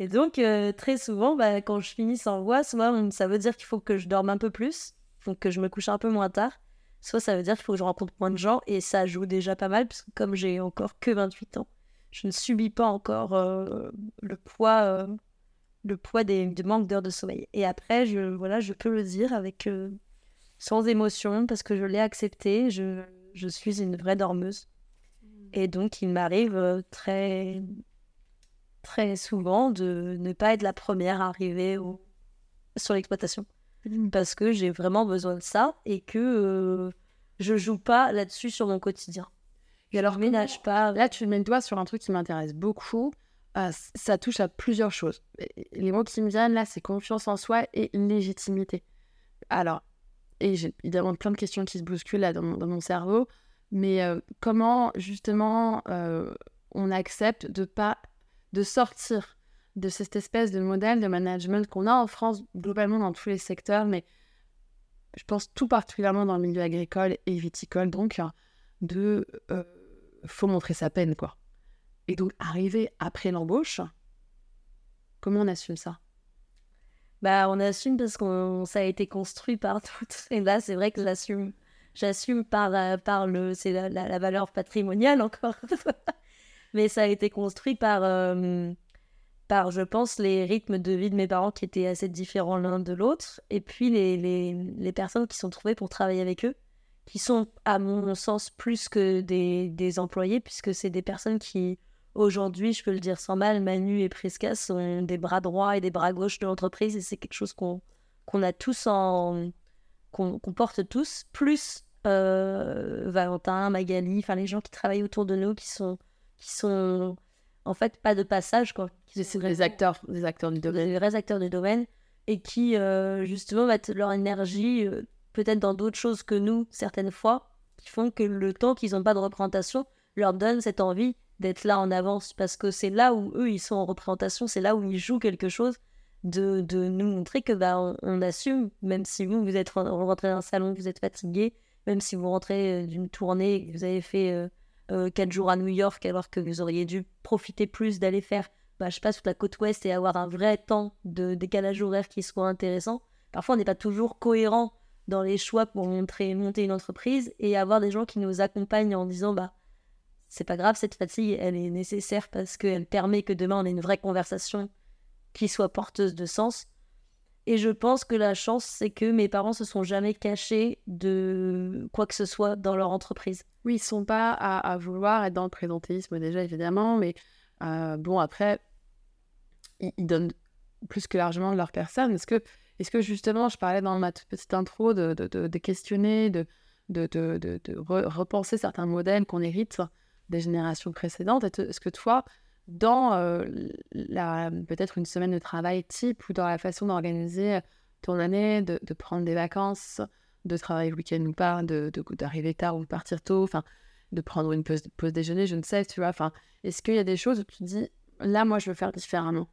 Et donc, euh, très souvent, bah, quand je finis sans voix, soit ça veut dire qu'il faut que je dorme un peu plus, donc que je me couche un peu moins tard, soit ça veut dire qu'il faut que je rencontre moins de gens, et ça joue déjà pas mal, parce que comme j'ai encore que 28 ans, je ne subis pas encore euh, le poids, euh, le poids des, du manque d'heures de sommeil. Et après, je, voilà, je peux le dire avec sans émotion parce que je l'ai accepté. Je, suis une vraie dormeuse. Et donc, il m'arrive très, très souvent de ne pas être la première à arriver au, sur l'exploitation. Mm. Parce que j'ai vraiment besoin de ça et que euh, je joue pas là-dessus sur mon quotidien. Et alors, ménage pas. Là, tu mets le doigt sur un truc qui m'intéresse beaucoup. Euh, ça touche à plusieurs choses. Les mots qui me viennent là, c'est confiance en soi et légitimité. Alors, et j'ai évidemment plein de questions qui se bousculent là dans mon, cerveau, mais euh, comment justement euh, on accepte de pas de sortir de cette espèce de modèle de management qu'on a en France globalement dans tous les secteurs, mais je pense tout particulièrement dans le milieu agricole et viticole, donc de euh, faut montrer sa peine quoi. Et donc arriver après l'embauche, comment on assume ça? Bah, on assume parce que ça a été construit par toutes. Et là, c'est vrai que j'assume. J'assume par, par le. C'est la, valeur patrimoniale encore. Mais ça a été construit par, euh, par, je pense, les rythmes de vie de mes parents qui étaient assez différents l'un de l'autre. Et puis les, les, les, personnes qui sont trouvées pour travailler avec eux, qui sont, à mon sens, plus que des, des employés, puisque c'est des personnes qui Aujourd'hui, je peux le dire sans mal, Manu et Prisca sont des bras droits et des bras gauches de l'entreprise et c'est quelque chose qu'on qu'on a tous en. qu'on porte tous, plus euh, Valentin, Magali, enfin les gens qui travaillent autour de nous qui sont. Qui sont en fait pas de passage quoi. C'est des acteurs, des acteurs du domaine. Des vrais acteurs du domaine et qui euh, justement mettent leur énergie euh, peut-être dans d'autres choses que nous certaines fois, qui font que le temps qu'ils n'ont pas de représentation leur donne cette envie d'être là en avance parce que c'est là où eux ils sont en représentation, c'est là où ils jouent quelque chose, de, de nous montrer que bah, on, assume, même si vous, vous êtes rentré dans un salon, vous êtes fatigué, même si vous rentrez euh, d'une tournée, vous avez fait euh, euh, quatre jours à New York alors que vous auriez dû profiter plus d'aller faire, bah, je sais pas, toute la côte ouest et avoir un vrai temps de décalage horaire qui soit intéressant. Parfois, on n'est pas toujours cohérent dans les choix pour montrer, monter une entreprise et avoir des gens qui nous accompagnent en disant bah c'est pas grave, cette fatigue, elle est nécessaire parce qu'elle permet que demain on ait une vraie conversation qui soit porteuse de sens. Et je pense que la chance, c'est que mes parents se sont jamais cachés de quoi que ce soit dans leur entreprise. Oui, ils sont pas à, vouloir être dans le présentéisme déjà, évidemment, mais euh, bon, après, ils, donnent plus que largement de leur personne. Est-ce que, est que justement, je parlais dans ma petite intro de, de, questionner, de, de, repenser certains modèles qu'on hérite des générations précédentes. Est-ce que toi, dans euh, peut-être une semaine de travail type ou dans la façon d'organiser ton année, de, prendre des vacances, de travailler le week-end ou pas, de, d'arriver tard ou de partir tôt, de prendre une pause, déjeuner, je ne sais, tu vois. Est-ce qu'il y a des choses où tu dis, là, moi, je veux faire différemment?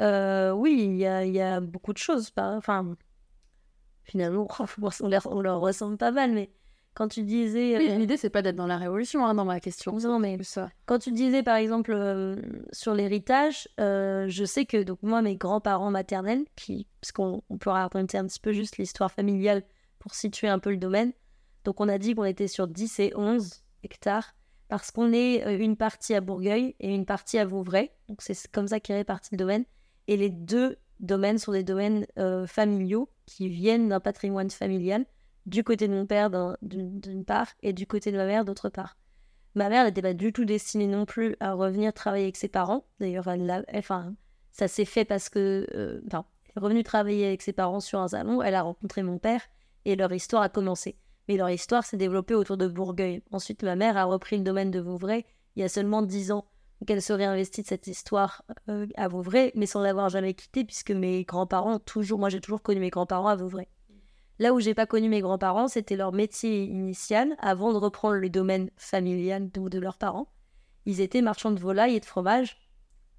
Euh, Oui, il y a, beaucoup de choses. Enfin, finalement, on leur ressemble pas mal, mais quand tu disais. Oui, euh, l'idée, c'est pas d'être dans la révolution hein, dans ma question. Non, mais ça. quand tu disais, par exemple, euh, sur l'héritage, euh, je sais que donc moi, mes grands-parents maternels, qui, parce qu'on peut raconter un petit peu juste l'histoire familiale pour situer un peu le domaine. Donc, on a dit qu'on était sur 10 et 11 hectares. parce qu'on est une partie à Bourgueil et une partie à Vouvray. Donc c'est comme ça qu'est réparti le domaine. Et les deux domaines sont des domaines euh, familiaux qui viennent d'un patrimoine familial du côté de mon père d'une part et du côté de ma mère d'autre part. Ma mère n'était pas du tout destinée non plus à revenir travailler avec ses parents. D'ailleurs, elle, enfin, ça s'est fait parce que, euh, revenue travailler avec ses parents sur un salon. Elle a rencontré mon père et leur histoire a commencé. Mais leur histoire s'est développée autour de Bourgueil. Ensuite, ma mère a repris le domaine de Vouvray il y a seulement dix ans. Donc elle se réinvestit de cette histoire euh, à Vouvray, mais sans l'avoir jamais quittée, puisque mes grands-parents, toujours, moi j'ai toujours connu mes grands-parents à Vouvray. Là où j'ai pas connu mes grands-parents, c'était leur métier initial avant de reprendre le domaine familial de, de leurs parents. Ils étaient marchands de volailles et de fromage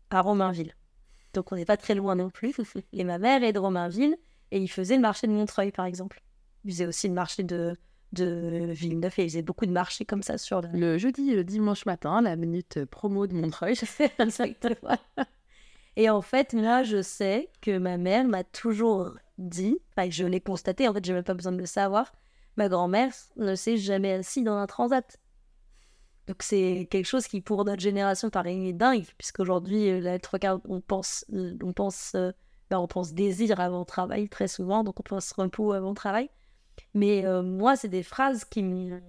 à Romainville. Donc on n'est pas très loin non plus. Et ma mère est de Romainville et ils faisaient le marché de Montreuil par exemple. Ils faisaient aussi le marché de, de Villeneuve et ils faisaient beaucoup de marchés comme ça sur le... le jeudi et le dimanche matin, la minute promo de Montreuil. Exactement. Et en fait, moi, je sais que ma mère m'a toujours dit, enfin, je l'ai constaté, en fait, je n'ai même pas besoin de le savoir, ma grand-mère ne s'est jamais assise dans un transat. Donc c'est quelque chose qui, pour notre génération, paraît dingue, puisqu'aujourd'hui, euh, la trois quarts, on pense, euh, on pense, ben, on pense désir avant travail très souvent, donc on pense repos avant travail. Mais moi, c'est des phrases qui m'ont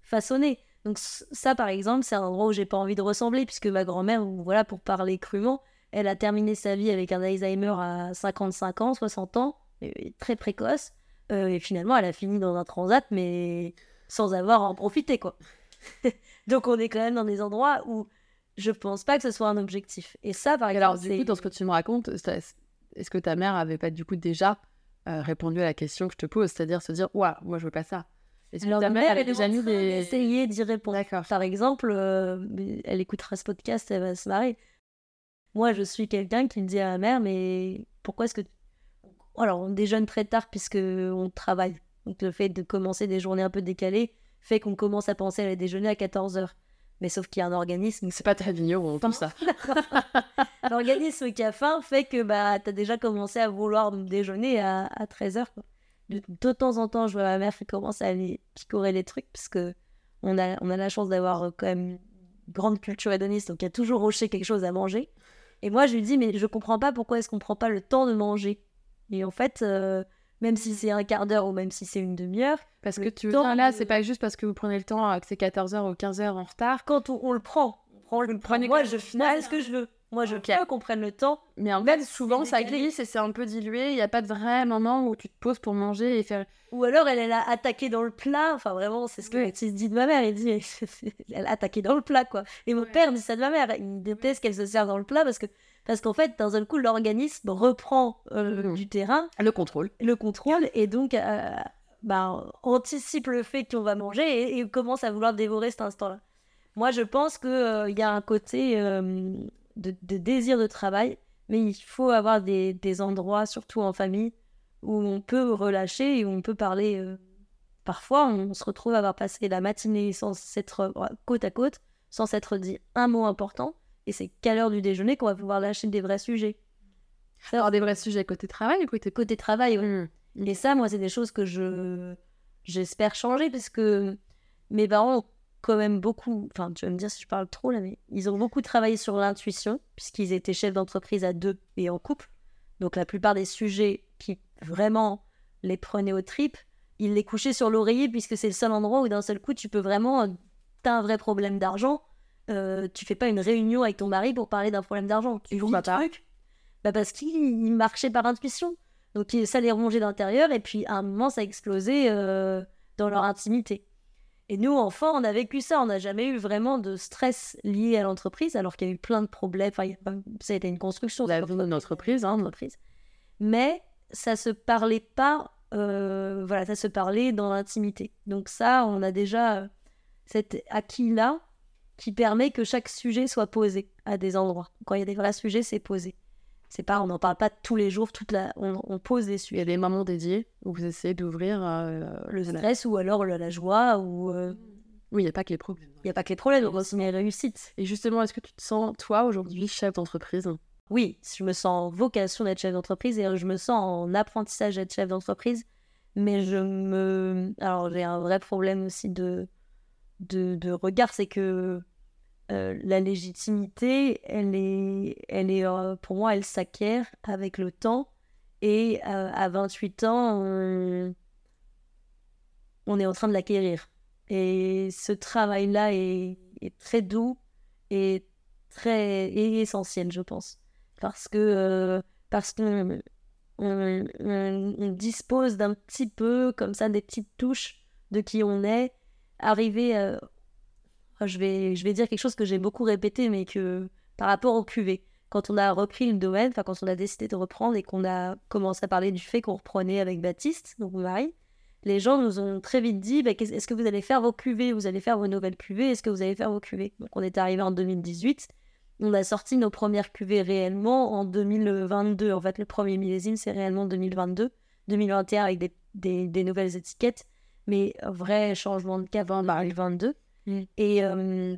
façonné. Donc ça, par exemple, c'est un endroit où j'ai pas envie de ressembler, puisque ma grand-mère, voilà, pour parler crûment, elle a terminé sa vie avec un Alzheimer à 55 ans, 60 ans, très précoce. Euh, et finalement, elle a fini dans un transat, mais sans avoir en profité, quoi. Donc, on est quand même dans des endroits où je pense pas que ce soit un objectif. Et ça, par exemple. Alors, du coup, dans ce que tu me racontes, est-ce que ta mère avait pas, du coup, déjà euh, répondu à la question que je te pose, c'est-à-dire se dire, waouh, moi, je veux pas ça est-ce que ta mère, elle déjà mis des... d'y répondre. Par exemple, euh, elle écoutera ce podcast, elle va se marrer. Moi, je suis quelqu'un qui me dit à ma mère, mais pourquoi est-ce que... Alors, on déjeune très tard puisque on travaille. Donc, le fait de commencer des journées un peu décalées fait qu'on commence à penser à aller déjeuner à 14h. Mais sauf qu'il y a un organisme... C'est pas très vigneron, tout ça. L'organisme qui a faim fait que bah, tu as déjà commencé à vouloir déjeuner à, à 13h. De, de, temps en temps, je vois ma mère qui commence à aller picorer les trucs parce que on a, on a la chance d'avoir euh, quand même une grande culture hédoniste, donc il y a toujours roché quelque chose à manger. Et moi, je lui dis, mais je comprends pas pourquoi est-ce qu'on prend pas le temps de manger. Et en fait, euh, même si c'est un quart d'heure ou même si c'est une demi-heure. Parce que tu temps, là, c'est pas juste parce que vous prenez le temps, euh, que c'est 14h ou 15h en retard. Quand on, le prend, on prend le, Moi, je fais ce que je veux. Moi, je okay. veux qu'on prenne le temps. Mais en fait, souvent, ça glisse et c'est un peu dilué. Il n'y a pas de vrai moment où tu te poses pour manger et faire. Ou alors, elle, elle a attaqué dans le plat. Enfin, vraiment, c'est ce que oui. dit de ma mère. Il dit, elle a attaqué dans le plat, quoi. Et mon père dit ça de ma mère. Il déteste qu'elle se sert dans le plat parce que parce qu'en fait, d'un seul coup, l'organisme reprend euh, mmh. du terrain. Le contrôle. Le contrôle, et donc euh, bah, anticipe le fait qu'on va manger et, et, commence à vouloir dévorer cet instant-là. Moi, je pense qu'il euh, y a un côté euh, de, de, désir de travail, mais il faut avoir des, des, endroits, surtout en famille, où on peut relâcher et où on peut parler. Euh, parfois, on se retrouve à avoir passé la matinée sans s'être côte à côte, sans s'être dit un mot important. Et c'est qu'à l'heure du déjeuner qu'on va pouvoir lâcher des vrais sujets. Alors des vrais sujets côté travail ou côté côté travail. Oui. Mmh. Et ça, moi, c'est des choses que je j'espère changer parce que mes parents ont quand même beaucoup. Enfin, tu vas me dire si je parle trop là, mais ils ont beaucoup travaillé sur l'intuition puisqu'ils étaient chefs d'entreprise à deux et en couple. Donc la plupart des sujets qui vraiment les prenaient aux tripes, ils les couchaient sur l'oreiller puisque c'est le seul endroit où d'un seul coup tu peux vraiment t'as un vrai problème d'argent euh, tu fais pas une réunion avec ton mari pour parler d'un problème d'argent. Tu vois pas bah Parce qu'il marchait par intuition. Donc ça les rongeait d'intérieur et puis à un moment ça a explosé euh, dans leur intimité. Et nous, enfants, on a vécu ça. On n'a jamais eu vraiment de stress lié à l'entreprise, alors qu'il y a eu plein de problèmes. Enfin, ça a été une construction. La vie d'une entreprise, hein. entreprise. Mais ça se parlait pas. Euh, voilà, ça se parlait dans l'intimité. Donc ça, on a déjà cet acquis-là qui permet que chaque sujet soit posé à des endroits. Quand il y a des vrais sujets, c'est posé. C'est pas, on n'en parle pas tous les jours, toute la, on, pose des sujets. Il y a des moments dédiés où vous essayez d'ouvrir euh, le stress ou alors la, joie ou. Euh, oui, il n'y a pas que les problèmes. Il n'y a pas que les problèmes, on aussi les réussites. Et justement, est-ce que tu te sens, toi, aujourd'hui, chef d'entreprise? Oui, je me sens en vocation d'être chef d'entreprise et je me sens en apprentissage d'être chef d'entreprise. Mais je me. Alors, j'ai un vrai problème aussi de de, regard, c'est que euh, la légitimité, elle est, elle est euh, pour moi, elle s'acquiert avec le temps. Et à 28 ans, on, est en train de l'acquérir. Et ce travail-là est, très doux et très essentiel, je pense. Parce que, parce que on, dispose d'un petit peu, comme ça, des petites touches de qui on est. Arriver, euh, je, vais, dire quelque chose que j'ai beaucoup répété, mais que par rapport au QV, quand on a repris le domaine, enfin quand on a décidé de reprendre et qu'on a commencé à parler du fait qu'on reprenait avec Baptiste, donc mon mari, les gens nous ont très vite dit bah, est-ce que vous allez faire vos QV Vous allez faire vos nouvelles QV Est-ce que vous allez faire vos QV Donc on est arrivé en 2018 on a sorti nos premières cuvées réellement en 2022. En fait, le premier millésime, c'est réellement 2022. 2021 avec des, nouvelles étiquettes, mais vrai changement de cap en 2022. Mm. Et, euh,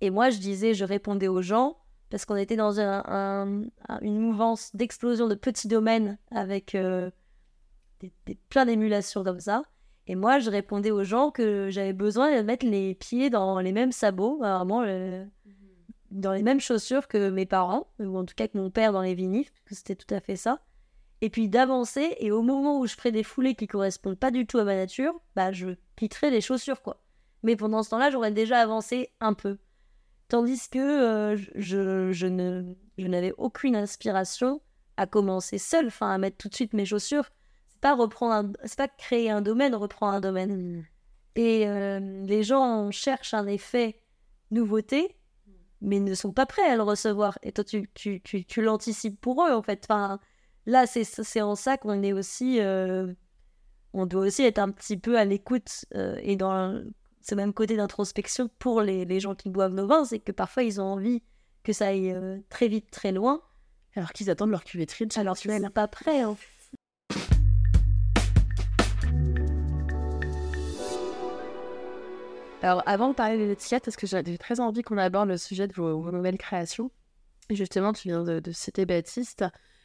et moi, je disais, je répondais aux gens, parce qu'on était dans une mouvance d'explosion de petits domaines avec euh, des, plein d'émulations comme ça. Et moi, je répondais aux gens que j'avais besoin de mettre les pieds dans les mêmes sabots, vraiment dans les mêmes chaussures que mes parents, ou en tout cas que mon père dans les vinifs, parce que c'était tout à fait ça. Et puis d'avancer, et au moment où je ferai des foulées qui correspondent pas du tout à ma nature, bah je quitterai les chaussures, quoi. Mais pendant ce temps-là, j'aurais déjà avancé un peu. Tandis que euh, je, je, ne, je n'avais aucune inspiration à commencer seule, enfin à mettre tout de suite mes chaussures. C'est pas reprendre, c'est pas créer un domaine, reprendre un domaine. Et euh, les gens cherchent un effet nouveauté, mais ne sont pas prêts à le recevoir. Et toi, tu, tu, tu, tu l'anticipes pour eux, en fait. Enfin, là, c'est en ça qu'on est aussi. Euh, on doit aussi être un petit peu à l'écoute euh, et dans ce même côté d'introspection pour les, les, gens qui boivent nos vins, c'est que parfois ils ont envie que ça aille euh, très vite, très loin. Alors qu'ils attendent leur cuvée Alors qu'ils sont pas prêts, fait. Alors, avant de parler des étiquettes, parce que j'ai très envie qu'on aborde le sujet de vos, nouvelles créations. Et justement, tu viens de, citer Baptiste.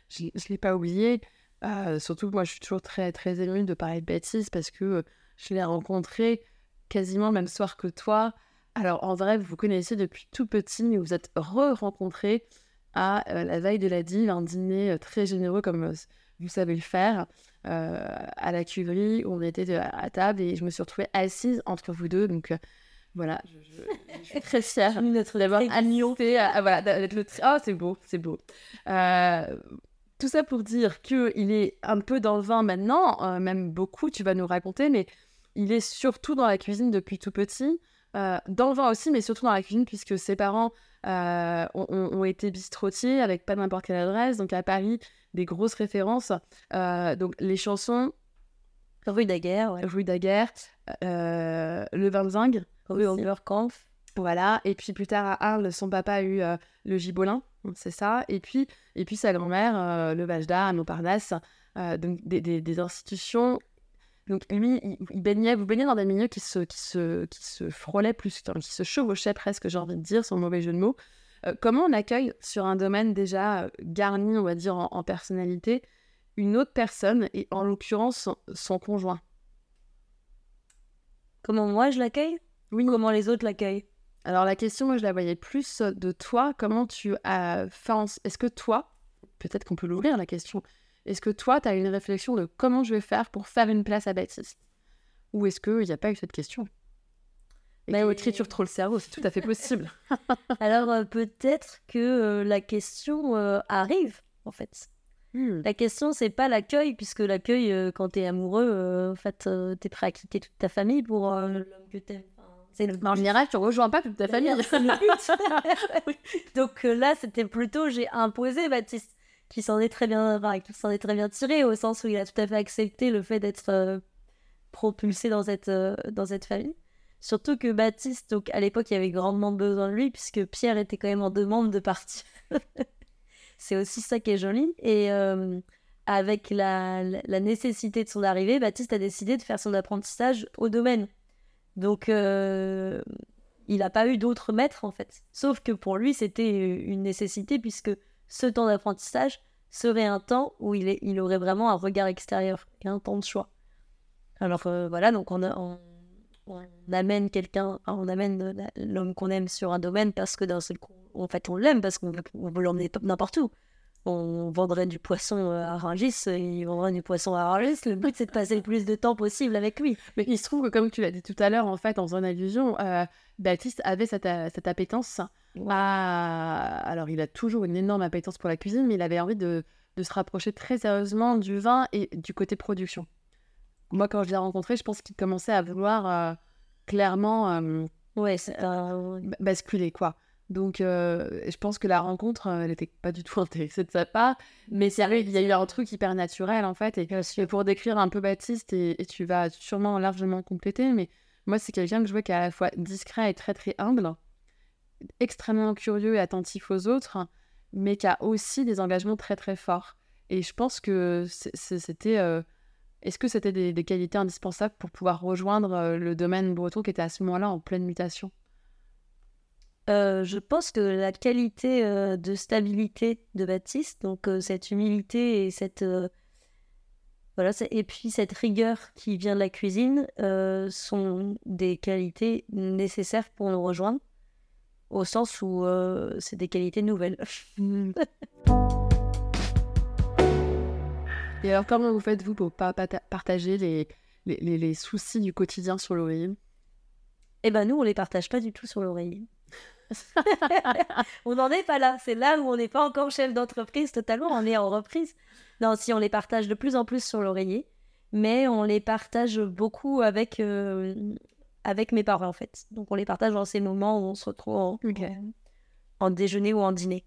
Je ne l'ai pas oublié. Euh, surtout, moi, je suis toujours très, très émue de parler de Baptiste parce que euh, je l'ai rencontré quasiment le même soir que toi. Alors, en vrai, vous vous connaissez depuis tout petit, mais vous êtes re-rencontrés à euh, la veille de la dive, un dîner très généreux comme vous savez le faire, à la cuverie où on était à table et je me suis retrouvée assise entre vous deux. Donc voilà, je, suis très fière d'avoir animé, voilà, d'être le. Oh, c'est beau, c'est beau. tout ça pour dire qu'il est un peu dans le vin maintenant, même beaucoup, tu vas nous raconter, mais il est surtout dans la cuisine depuis tout petit. dans le vin aussi, mais surtout dans la cuisine, puisque ses parents ont, ont, été bistrotiers avec pas n'importe quelle adresse. Donc à Paris, des grosses références. Euh, donc les chansons. Rue Daguerre, Rue Daguerre, euh, Le Vinzing. Rue Kampf. Voilà, et puis plus tard à Arles, son papa a eu euh, le Gibolin, c'est ça. Et puis, et puis sa grand-mère, le Vajda, à Montparnasse. donc des, des, institutions donc lui, il, baignait, vous baignez dans des milieux qui se, qui se, qui se frôlaient plus, qui se chevauchaient presque, j'ai envie de dire, sans mauvais jeu de mots. Euh, comment on accueille sur un domaine déjà euh, garni, on va dire, en, personnalité, une autre personne, et en l'occurrence son, conjoint? Comment moi je l'accueille? Oui. Comment les autres l'accueillent? Alors la question, moi je la voyais plus de toi. Comment tu as fait Est-ce que toi, peut-être qu'on peut l'ouvrir la question, est-ce que toi, tu as une réflexion de comment je vais faire pour faire une place à Baptiste? Ou est-ce qu'il n'y a pas eu cette question? Mais écriture trop le cerveau, c'est tout à fait possible. Alors euh, peut-être que euh, la question euh, arrive, en fait. Hmm. La question, c'est pas l'accueil, puisque l'accueil, quand t'es amoureux, en fait, t'es prêt à quitter toute ta famille pour l'homme que t'aimes. C'est le... En général, tu rejoins pas toute ta famille. Donc là, c'était plutôt j'ai imposé Baptiste, qui s'en est très bien, qui s'en est très bien tiré au sens où il a tout à fait accepté le fait d'être propulsé dans cette dans cette famille. Surtout que Baptiste, donc à l'époque, il y avait grandement besoin de lui, puisque Pierre était quand même en demande de partir. c'est aussi ça qui est joli. Et euh, avec la, nécessité de son arrivée, Baptiste a décidé de faire son apprentissage au domaine. Donc, euh, il n'a pas eu d'autres maîtres, en fait. Sauf que pour lui, c'était une nécessité, puisque ce temps d'apprentissage serait un temps où il, aurait vraiment un regard extérieur et un temps de choix. Alors euh, voilà, donc on amène quelqu'un, on amène l'homme qu'on aime sur un domaine parce que d'un coup, en fait, on l'aime parce qu'on veut l'emmener n'importe où on vendrait du poisson euh, à Rungis, euh, il vendrait du poisson à Rungis. Le but, c'est de passer le plus de temps possible avec lui. Mais il se trouve que, comme tu l'as dit tout à l'heure, en fait, en faisant une allusion, Baptiste avait cette, cette appétence. Alors, il a toujours une énorme appétence pour la cuisine, mais il avait envie de, de se rapprocher très sérieusement du vin et du côté production. Moi, quand je l'ai rencontré, je pense qu'il commençait à vouloir clairement ouais, basculer, quoi. Donc, euh, je pense que la rencontre, euh, elle n'était pas du tout intéressée de sa part. Mais c'est vrai, il y a eu un truc hyper naturel, en fait. Et, pour décrire un peu Baptiste, et, tu vas sûrement largement compléter, mais moi, c'est quelqu'un que je vois qui est à la fois discret et très, très humble, extrêmement curieux et attentif aux autres, mais qui a aussi des engagements très, très forts. Et je pense que c'était... Euh, est-ce que c'était des, qualités indispensables pour pouvoir rejoindre le domaine breton qui était à ce moment-là en pleine mutation? Euh, je pense que la qualité euh, de stabilité de Baptiste, donc euh, cette humilité et cette voilà, et puis cette rigueur qui vient de la cuisine sont des qualités nécessaires pour nous rejoindre, au sens où c'est des qualités nouvelles. et alors, comment vous faites-vous pour pas partager les, les, les, soucis du quotidien sur l'oreiller Eh ben nous, on les partage pas du tout sur l'oreiller. on n'en est pas là. C'est là où on n'est pas encore chef d'entreprise totalement. On est en reprise. Non, si on les partage de plus en plus sur l'oreiller, mais on les partage beaucoup avec, euh, avec mes parents en fait. Donc on les partage dans ces moments où on se retrouve en, en, déjeuner ou en dîner.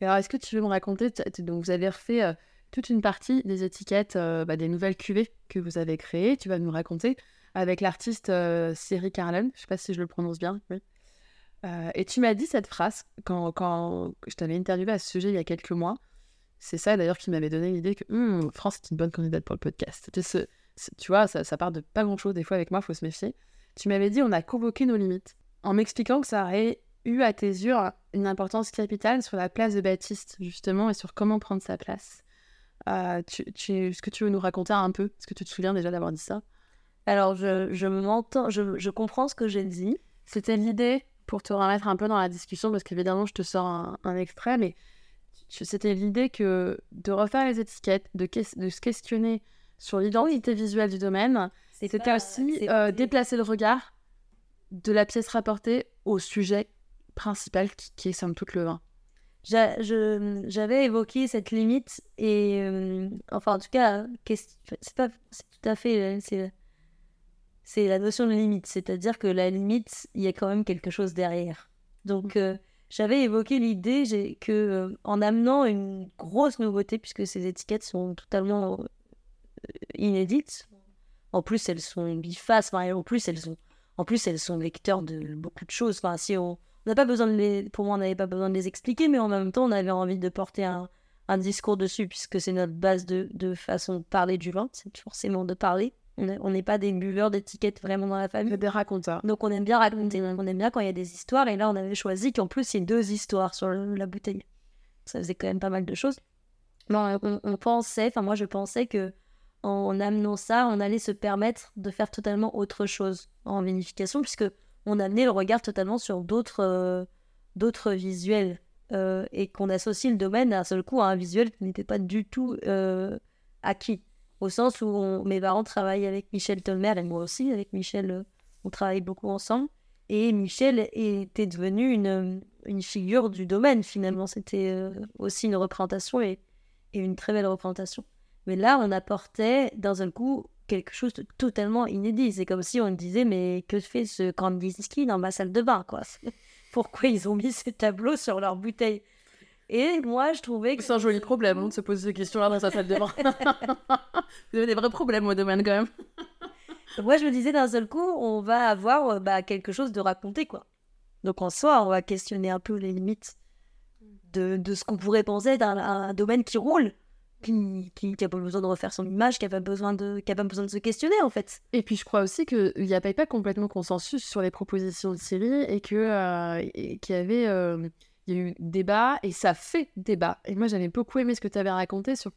alors est-ce que tu veux me raconter Donc vous avez refait euh, toute une partie des étiquettes euh, bah, des nouvelles cuvées que vous avez créées? Tu vas nous raconter avec l'artiste Siri Carlen. Je sais pas si je le prononce bien. Oui. Euh, et tu m'as dit cette phrase quand, quand je t'avais interviewé à ce sujet il y a quelques mois. C'est ça d'ailleurs qui m'avait donné l'idée que hum, France est une bonne candidate pour le podcast. Ce, tu vois, ça, ça, part de pas grand chose des fois avec moi, il faut se méfier. Tu m'avais dit on a convoqué nos limites en m'expliquant que ça aurait eu à tes yeux une importance capitale sur la place de Baptiste justement et sur comment prendre sa place. Euh, tu, Est-ce que tu veux nous raconter un peu? Est-ce que tu te souviens déjà d'avoir dit ça? Alors je, je m'entends, je, je comprends ce que j'ai dit. C'était l'idée pour te remettre un peu dans la discussion, parce qu'évidemment, je te sors un, extrait, mais c'était l'idée que de refaire les étiquettes, de, de se questionner sur l'identité visuelle du domaine, c'était aussi euh, déplacer le regard de la pièce rapportée au sujet principal qui, est somme toute le vin. J'avais évoqué cette limite et euh, enfin en tout cas c'est pas tout à fait c'est la notion de limite. C'est-à-dire que la limite, il y a quand même quelque chose derrière. Donc, euh, j'avais évoqué l'idée que euh, en amenant une grosse nouveauté, puisque ces étiquettes sont totalement euh, inédites, en plus elles sont bifaces, en plus elles sont, en plus elles sont vecteurs de beaucoup de choses. Enfin, si on n'a pas besoin de les, pour moi, on n'avait pas besoin de les expliquer, mais en même temps, on avait envie de porter un, un discours dessus, puisque c'est notre base de, de façon de parler du vin, c'est forcément de parler. On n'est pas des buveurs d'étiquettes vraiment dans la famille. des raconteurs. Donc on aime bien raconter. On aime bien quand il y a des histoires. Et là, on avait choisi qu'en plus, il y ait deux histoires sur la bouteille. Ça faisait quand même pas mal de choses. on, on, pensait, enfin moi je pensais que en amenant ça, on allait se permettre de faire totalement autre chose en vinification, puisque on amenait le regard totalement sur d'autres euh, visuels. Euh, et qu'on associe le domaine à un seul coup à un visuel qui n'était pas du tout euh, acquis au sens où mes parents travaillent avec Michel Tolmer et moi aussi, avec Michel, on travaille beaucoup ensemble. Et Michel était devenu une, une figure du domaine finalement. C'était aussi une représentation et, une très belle représentation. Mais là, on apportait dans un coup quelque chose de totalement inédit. C'est comme si on disait mais que fait ce Kandinsky dans ma salle de bain quoi? Pourquoi ils ont mis ces tableaux sur leur bouteille? Et moi, je trouvais que. C'est un joli problème hein, de se poser ces questions-là dans sa salle de bain. Vous avez des vrais problèmes au domaine quand même. moi, je me disais d'un seul coup, on va avoir euh, bah, quelque chose de raconter, quoi. Donc en soi, on va questionner un peu les limites de, de ce qu'on pourrait penser d'un domaine qui roule, qui n'a pas besoin de refaire son image, qui n'a pas, besoin de, qui a pas besoin de se questionner en fait. Et puis je crois aussi qu'il n'y a pas, complètement consensus sur les propositions de Siri et qu'il euh, y avait. Euh, y a eu débat et ça fait débat. Et moi, j'avais beaucoup aimé ce que tu avais raconté sur.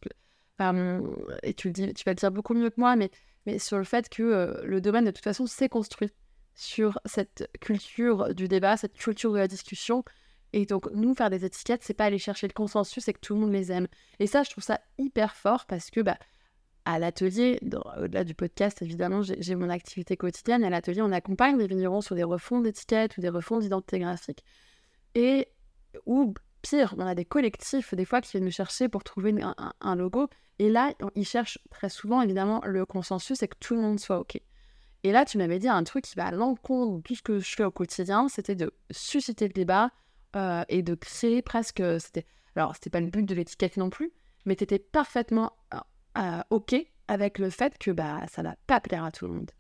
Enfin, et tu, le dis, tu vas le dire beaucoup mieux que moi, mais, mais sur le fait que euh, le domaine, de toute façon, s'est construit sur cette culture du débat, cette culture de la discussion. Et donc, nous, faire des étiquettes, c'est pas aller chercher le consensus, c'est que tout le monde les aime. Et ça, je trouve ça hyper fort parce que, bah, à l'atelier, au-delà du podcast, évidemment, j'ai mon activité quotidienne. À l'atelier, on accompagne les vignerons sur des refonds d'étiquettes ou des refonds d'identité graphique. Et, ou pire, on a des collectifs, des fois, qui viennent me chercher pour trouver un, logo. Et là, ils cherchent très souvent, évidemment, le consensus et que tout le monde soit OK. Et là, tu m'avais dit un truc qui va à l'encontre de tout ce que je fais au quotidien, c'était de susciter le débat euh, et de créer presque. C'était, alors, c'était pas le but de l'étiquette non plus, mais tu étais parfaitement euh, euh, OK avec le fait que bah, ça va pas plaire à tout le monde.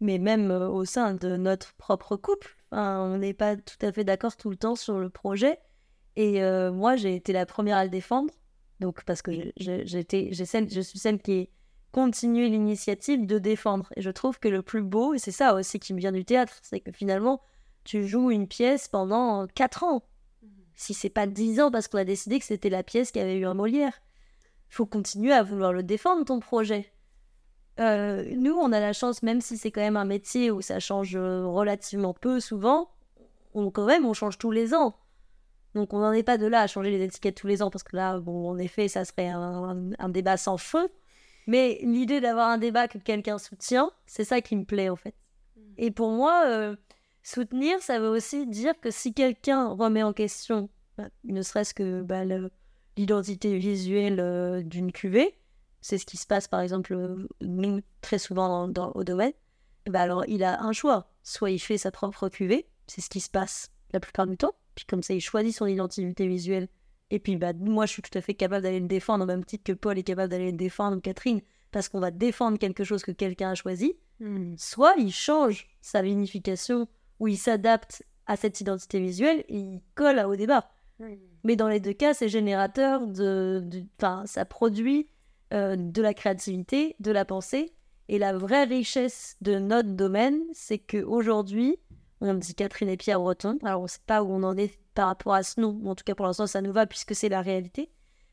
Mais même au sein de notre propre couple, on n'est pas tout à fait d'accord tout le temps sur le projet. Et moi, j'ai été la première à le défendre. Donc, parce que j'étais, je suis celle qui continué l'initiative de défendre. Et je trouve que le plus beau, et c'est ça aussi qui me vient du théâtre, c'est que finalement, tu joues une pièce pendant 4 ans. Si c'est pas 10 ans parce qu'on a décidé que c'était la pièce qui avait eu un Molière. Il faut continuer à vouloir le défendre, ton projet. Euh, nous, on a la chance, même si c'est quand même un métier où ça change relativement peu souvent, on, quand même, on change tous les ans. Donc on n'en est pas de là à changer les étiquettes tous les ans, parce que là, bon, en effet, ça serait un, débat sans feu. Mais l'idée d'avoir un débat que quelqu'un soutient, c'est ça qui me plaît en fait. Mm. Et pour moi, euh, soutenir, ça veut aussi dire que si quelqu'un remet en question, bah, ne serait-ce que bah, l'identité visuelle euh, d'une cuvée, c'est ce qui se passe par exemple euh, très souvent dans, au domaine, bah, alors il a un choix. Soit il fait sa propre cuvée, c'est ce qui se passe la plupart du temps, puis comme ça, il choisit son identité visuelle. Et puis, bah, moi, je suis tout à fait capable d'aller le défendre, au même titre que Paul est capable d'aller le défendre, Catherine, parce qu'on va défendre quelque chose que quelqu'un a choisi. Hmm. Soit il change sa vinification, ou il s'adapte à cette identité visuelle, et il colle au débat. Mais dans les deux cas, c'est générateur de. Enfin, ça produit euh, de la créativité, de la pensée. Et la vraie richesse de notre domaine, c'est qu'aujourd'hui, on dit Catherine et Pierre Breton. Alors, on ne sait pas où on en est par rapport à ce nom. En tout cas, pour l'instant, ça nous va puisque c'est la réalité.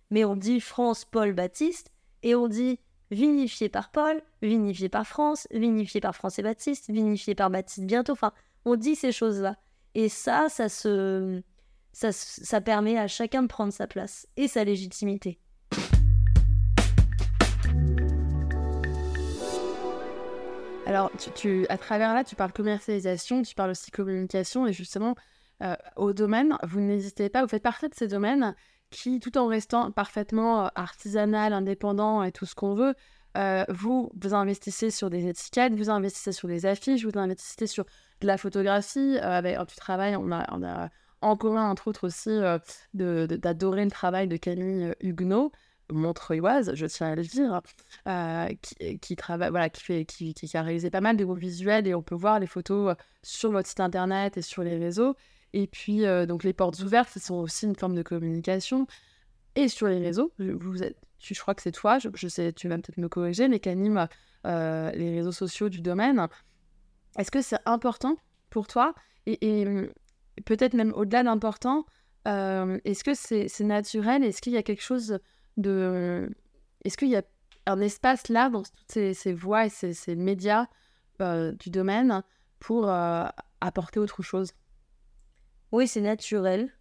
Mais on dit France Paul Baptiste et on dit vinifié par Paul, vinifié par France, vinifié par France et Baptiste, vinifié par Baptiste bientôt. Enfin, on dit ces choses-là. Et ça, ça se. Ça, ça permet à chacun de prendre sa place et sa légitimité. Alors, tu, à travers là, tu parles commercialisation, tu parles aussi communication, et justement, euh, au domaine, vous n'hésitez pas, vous faites partie de ces domaines qui, tout en restant parfaitement euh, artisanal, indépendant et tout ce qu'on veut, euh, vous, vous investissez sur des étiquettes, vous investissez sur des affiches, vous investissez sur de la photographie. avec, tu travailles, on a, on a en commun, entre autres aussi, d'adorer le travail de Camille Huguenot. Montreuilloise, je tiens à le dire, euh, qui, travaille, voilà, qui, fait, qui, a réalisé pas mal de visuels et on peut voir les photos euh, sur votre site internet et sur les réseaux. Et puis, euh, donc les portes ouvertes, ce sont aussi une forme de communication. Et sur les réseaux, vous êtes, je crois que c'est toi, je, sais, tu vas peut-être me corriger, mais qui anime les réseaux sociaux du domaine. Est-ce que c'est important pour toi Et, et peut-être même au-delà d'important, est-ce que c'est naturel? Est-ce qu'il y a quelque chose de... Est-ce qu'il y a un espace là dans toutes ces, voix et ces, médias euh, du domaine pour euh, apporter autre chose? Oui, c'est naturel.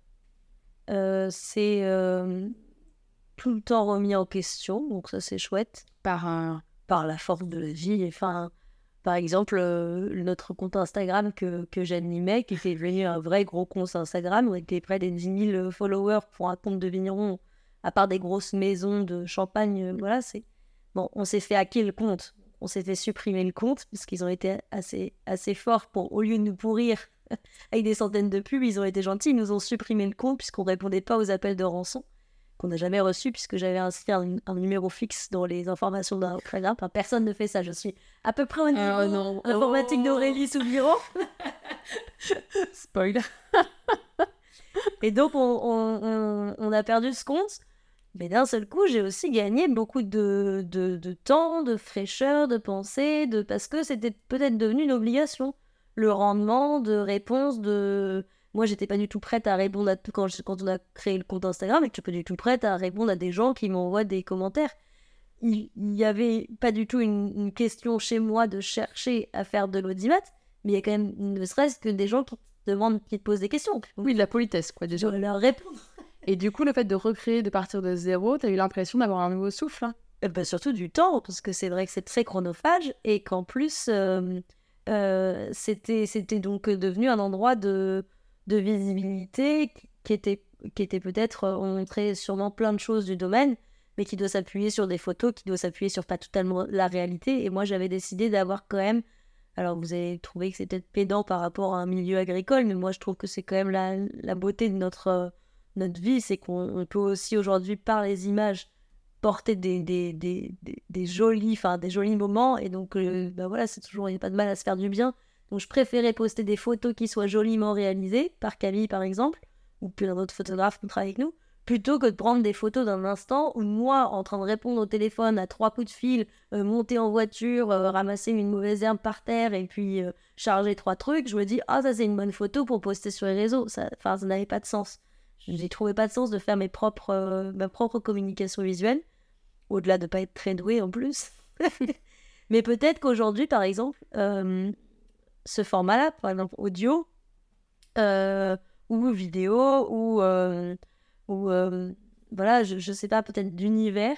Euh, c'est tout le temps remis en question, donc ça c'est chouette. Par, par la force de la vie. Enfin, par exemple, notre compte Instagram que, j'animais, qui était devenu un vrai gros compte Instagram, on était près des 10 000 followers pour un compte de vigneron à part des grosses maisons de champagne, euh, voilà, c'est. Bon, on s'est fait hacker le compte. On s'est fait supprimer le compte, parce qu'ils ont été assez, assez forts pour, au lieu de nous pourrir avec des centaines de pubs, ils ont été gentils, ils nous ont supprimé le compte puisqu'on répondait pas aux appels de rançon qu'on n'a jamais reçus puisque j'avais inscrit un, numéro fixe dans les informations d'un programme. Enfin, personne ne fait ça. Je suis à peu près au niveau oh non. informatique d'Aurélie Soubiro. Spoil. Et donc, on, on, a perdu ce compte. Mais d'un seul coup, j'ai aussi gagné beaucoup de, de, temps, de fraîcheur, de pensée, de... parce que c'était peut-être devenu une obligation. Le rendement de réponse de... Moi, j'étais pas du tout prête à répondre à tout quand, quand on a créé le compte Instagram, et que je suis pas du tout prête à répondre à des gens qui m'envoient des commentaires. Il n'y avait pas du tout une, question chez moi de chercher à faire de l'audimat, mais il y a quand même ne serait-ce que des gens qui te demandent, qui te posent des questions. Oui, de la politesse, quoi, déjà. leur répondre. Et du coup, le fait de recréer, de partir de zéro, t'as eu l'impression d'avoir un nouveau souffle. hein? Euh, bah, surtout du temps, parce que c'est vrai que c'est très chronophage et qu'en plus, euh, euh, c'était, c'était donc devenu un endroit de, de visibilité qui- était, qui était peut-être, euh, on montrait sûrement plein de choses du domaine, mais qui doit s'appuyer sur des photos, qui doit s'appuyer sur pas totalement la réalité. Et moi, j'avais décidé d'avoir quand même, alors vous allez trouver que c'est peut-être pédant par rapport à un milieu agricole, mais moi, je trouve que c'est quand même la, la beauté de notre, euh, notre vie, c'est qu'on on peut aussi aujourd'hui, par les images, porter des, des, des, des, des jolis, enfin, des jolis moments. Et donc, euh, bah voilà, c'est toujours, il n'y a pas de mal à se faire du bien. Donc, je préférais poster des photos qui soient joliment réalisées, par Camille par exemple, ou plein d'autres photographes qui travaillent avec nous, plutôt que de prendre des photos d'un instant où moi, en train de répondre au téléphone à trois coups de fil, euh, monter en voiture, euh, ramasser une mauvaise herbe par terre et puis euh, charger trois trucs, je me dis, ah, ça c'est une bonne photo pour poster sur les réseaux. Enfin, ça n'avait pas de sens. Je n'y trouvais pas de sens de faire mes propres, euh, ma propre communication visuelle, au-delà de pas être très douée en plus. Mais peut-être qu'aujourd'hui, par exemple, ce format-là, par exemple audio, euh, ou vidéo, ou, euh, ou euh, voilà, je, je sais pas, peut-être d'univers,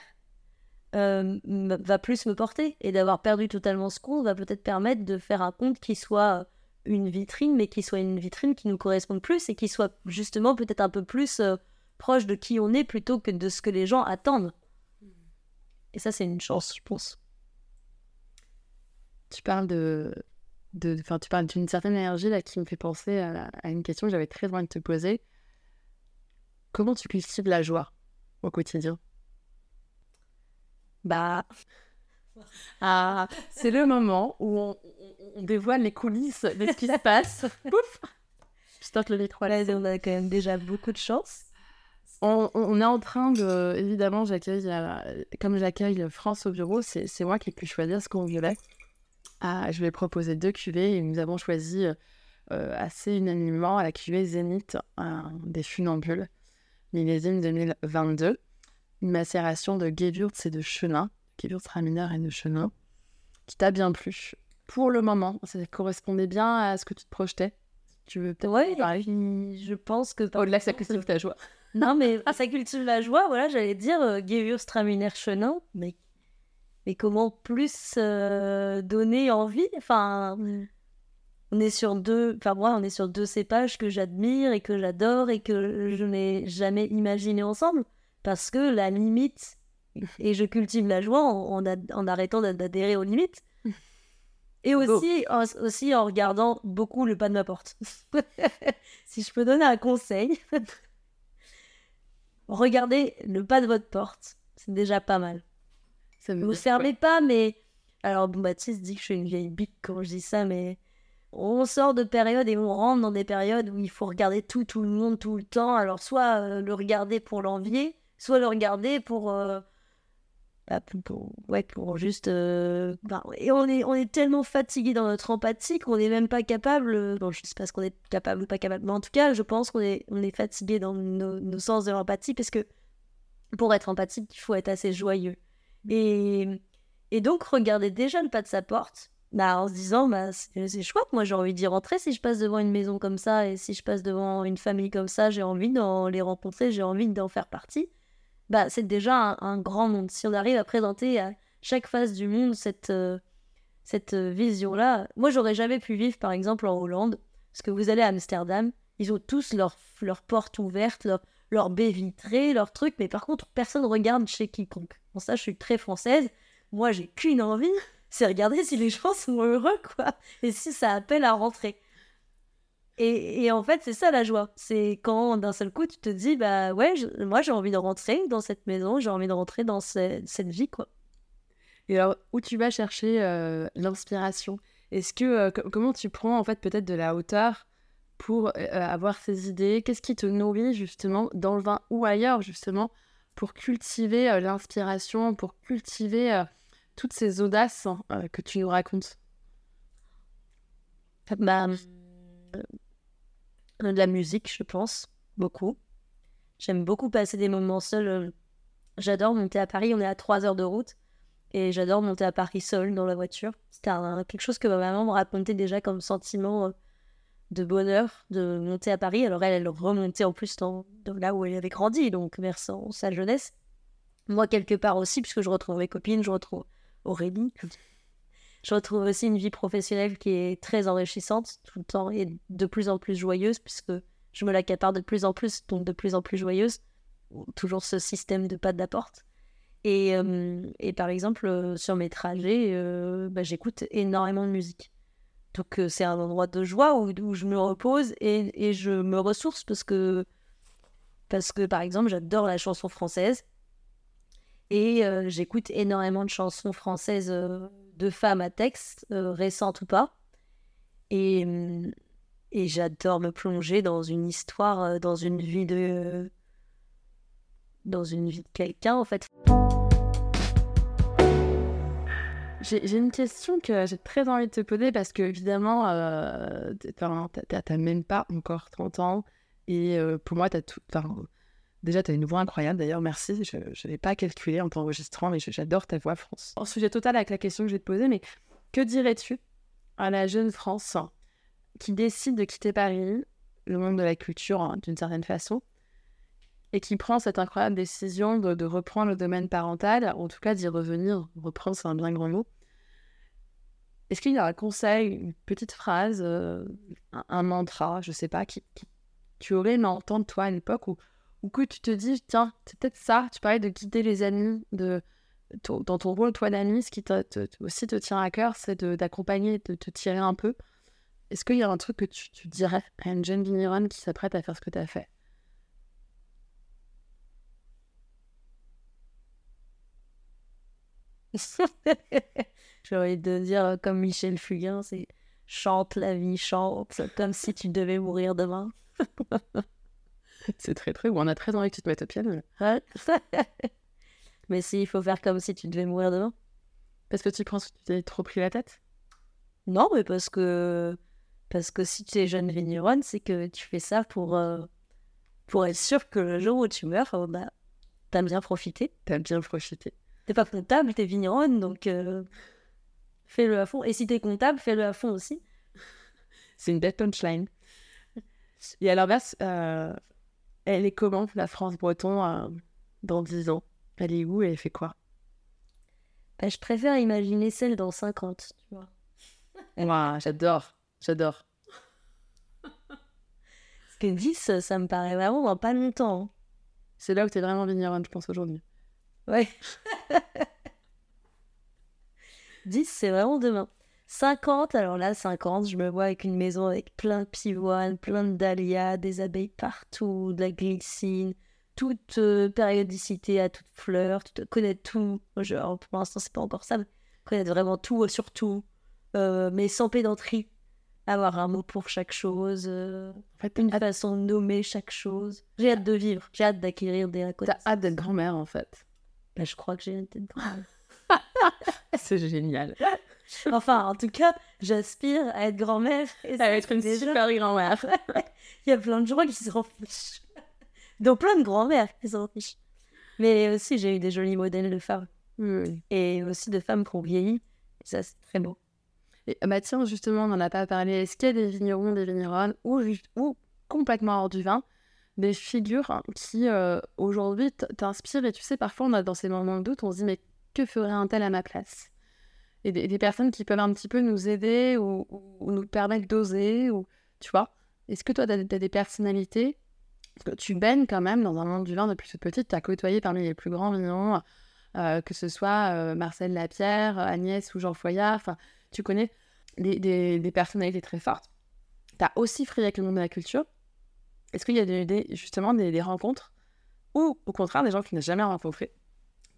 va plus me porter. Et d'avoir perdu totalement ce compte va peut-être permettre de faire un compte qui soit une vitrine, mais qui soit une vitrine qui nous corresponde plus et qui soit justement peut-être un peu plus proche de qui on est plutôt que de ce que les gens attendent. Et ça, c'est une chance, je pense. Tu parles de, de, enfin, tu parles d'une certaine énergie là qui me fait penser à, une question que j'avais très envie de te poser. Comment tu cultives la joie au quotidien? Bah, Ah, c'est le moment où on, dévoile les coulisses de ce qui se passe. Pouf J'espère que le micro voilà, on a quand même déjà beaucoup de chance. On, on- est en train de. Évidemment, j'accueille. euh, Comme j'accueille France au bureau, c'est moi qui ai pu choisir ce qu'on voulait. Ah, je vais proposer deux cuvées et nous avons choisi euh, euh, assez unanimement la cuvée Zénith des Funambules, millésime 2022. Une macération de Gewürz et de Chenin, Gewürztraminer et de Chenin, qui t'a bien plu. Pour le moment, ça correspondait bien à ce que tu te projetais. Tu veux peut-être Ouais, parler? je pense que... Au-delà de ça cultive ta joie. Non, mais ça cultive la joie, voilà, j'allais dire euh, Gewürztraminer Chenin, mais, mais comment plus euh, donner envie? Enfin, on est sur deux, enfin moi, on est sur deux cépages que j'admire et que j'adore et que je n'ai jamais imaginé ensemble, parce que la limite, et je cultive la joie en, en arrêtant d'a- d'adhérer aux limites, et aussi, en, aussi en regardant beaucoup le pas de ma porte. si je peux donner un conseil, regardez le pas de votre porte, c'est déjà pas mal. Ça dire fermez pas, mais. Alors, bon, Baptiste dit que je suis une vieille bique quand je dis ça, mais. On sort de périodes et on rentre dans des périodes où il faut regarder tout, tout le monde, tout le temps. Alors, soit euh, le regarder pour l'envier, soit le regarder pour. euh, bah, pour, ouais, pour juste. euh, bah, et on est, on est tellement fatigué dans notre empathie qu'on n'est même pas capable. Bon, je sais pas ce qu'on est capable ou pas capable, mais en tout cas, je pense qu'on est, on est fatigué dans nos, nos sens de l'empathie parce que pour être empathique, il faut être assez joyeux. Et, et donc, regarder déjà le pas de sa porte, bah, en se disant, bah, c'est chouette, moi j'ai envie d'y rentrer si je passe devant une maison comme ça, et si je passe devant une famille comme ça, j'ai envie d'en les rencontrer, j'ai envie d'en faire partie. Bah, c'est déjà un, grand monde. Si on arrive à présenter à chaque face du monde cette, euh, cette euh, vision-là, moi j'aurais jamais pu vivre par exemple en Hollande, parce que vous allez à Amsterdam, ils ont tous leurs leurs portes ouvertes, leur baie vitrée, leurs trucs, mais par contre, personne regarde chez quiconque. Bon, ça, je suis très française. Moi, j'ai qu'une envie, c'est regarder si les gens sont heureux, quoi. Et si ça appelle à rentrer. Et, et en fait, c'est ça la joie. C'est quand d'un seul coup, tu te dis, bah ouais, moi, j'ai envie de rentrer dans cette maison, j'ai envie de rentrer dans ce- cette vie, quoi. Et alors, où tu vas chercher euh, l'inspiration? Est-ce que euh, co- comment tu prends en fait peut-être de la hauteur pour euh, avoir ces idées? Qu'est-ce qui te nourrit justement dans le vin ou ailleurs justement pour cultiver euh, l'inspiration, pour cultiver euh, toutes ces audaces euh, que tu nous racontes? Bah, euh, de la musique, je pense, beaucoup. J'aime beaucoup passer des moments seuls. euh, J'adore monter à Paris, on est à 3 heures de route. Et j'adore monter à Paris seule dans la voiture. C'était quelque chose que ma maman me racontait déjà comme sentiment euh, de bonheur de monter à Paris. Alors elle, elle remontait en plus dans, là où elle avait grandi, donc vers sa jeunesse. Moi, quelque part aussi, puisque je retrouve mes copines, je retrouve Aurélie. Je retrouve aussi une vie professionnelle qui est très enrichissante tout le temps et de plus en plus joyeuse, puisque je me l'accapare de plus en plus, donc de plus en plus joyeuse. Toujours ce système de pas de la porte. Et, euh, et par exemple, euh, sur mes trajets, euh, bah, j'écoute énormément de musique. Donc c'est un endroit de joie où, où je me repose et, et, je me ressource parce que, parce que par exemple, j'adore la chanson française. Et j'écoute énormément de chansons françaises de femmes à texte, récentes ou pas. Et, et j'adore me plonger dans une histoire, dans une vie de. dans une vie de quelqu'un, en fait. J'ai une question que j'ai très envie de te poser parce que, évidemment, euh, t'as même pas encore 30 ans. Et euh, pour moi, t'as tout. Déjà, tu as une voix incroyable. D'ailleurs, merci. Je n'avais pas calculé en t'enregistrant, mais j'adore ta voix, France. En sujet total avec la question que je vais te poser, mais que dirais-tu à la jeune France qui décide de quitter Paris, le monde de la culture hein, d'une certaine façon, et qui prend cette incroyable décision de, reprendre le domaine parental, en tout cas d'y revenir, reprendre c'est un bien grand mot. Est-ce qu'il y a un conseil, une petite phrase, euh, un, mantra, je sais pas, qui, tu aurais aimé entendre toi à l'époque ou, ou que tu te dis, tiens, c'est peut-être ça, tu parlais de guider les amis, de, dans ton rôle, toi d'ami, ce qui aussi te tient à cœur, c'est d'accompagner, de, te tirer un peu. Est-ce qu'il y a un truc que tu, tu dirais à une jeune vigneronne qui s'apprête à faire ce que tu as fait? J'ai envie de dire euh, comme Michel Fugain, c'est chante la vie, chante, comme si tu devais mourir demain. c'est très très. On a très envie que tu te mettes au piano. Mais si, il faut faire comme si tu devais mourir demain. Parce que tu penses que tu t'es trop pris la tête? Non, mais parce que parce que si tu es jeune vigneronne, c'est que tu fais ça pour euh, pour être sûr que le jour où tu meurs, bah, t'as bien profité. T'as bien profité t'es pas comptable, t'es vigneronne, donc euh, fais-le à fond. Et si t'es comptable, fais-le à fond aussi. C'est une belle punchline. Et à l'inverse, euh, elle est comment, la France breton, euh, dans 10 ans? Elle est où et elle fait quoi? Bah, Je préfère imaginer celle dans 50, tu vois. j'adore, j'adore. Parce que 10, ça me paraît vraiment dans pas longtemps. Hein. C'est là où t'es vraiment vigneronne, je pense, aujourd'hui. Ouais. 10, c'est vraiment demain. 50, alors là, 50, je me vois avec une maison avec plein de pivoines, plein de dahlias, des abeilles partout, de la glycine, toute euh, périodicité à toute fleur, connaître tout. Genre, pour l'instant, c'est pas encore ça, mais connaître vraiment tout sur tout, euh, mais sans pédanterie. Avoir un mot pour chaque chose, euh, une façon de nommer chaque chose. J'ai hâte de vivre, j'ai hâte d'acquérir des connaissances. T'as hâte d'être grand-mère, en fait. Bah, je crois que j'ai une tête grand-mère. c'est génial. Enfin, en tout cas, j'aspire à être grand-mère. Et à être une super grand-mère. Il y a plein de gens qui s'en fichent. Donc plein de grand-mères qui s'en fichent. Mais aussi, j'ai eu des jolis modèles de femmes. Et aussi de femmes qui ont vieilli. Ça, c'est très beau. Et bah tiens, justement, on n'en a pas parlé. Est-ce qu'il y a des vignerons, des vigneronnes ou, ou complètement hors du vin des figures qui euh, aujourd'hui t'inspirent et tu sais parfois on a dans ces moments de doute on se dit mais que ferait un tel à ma place? Et des, personnes qui peuvent un petit peu nous aider ou, nous permettre d'oser ou tu vois? Est-ce que toi tu as, des personnalités que tu baignes quand même dans un monde du vin depuis toute petite tu as côtoyé parmi les plus grands vignerons euh, que ce soit euh, Marcel Lapierre Agnès ou Jean Foyard enfin tu connais des, des personnalités très fortes. Tu as aussi frié avec le monde de la culture est-ce qu'il y a des, justement des, rencontres ou au contraire des gens tu n'as jamais rencontrés,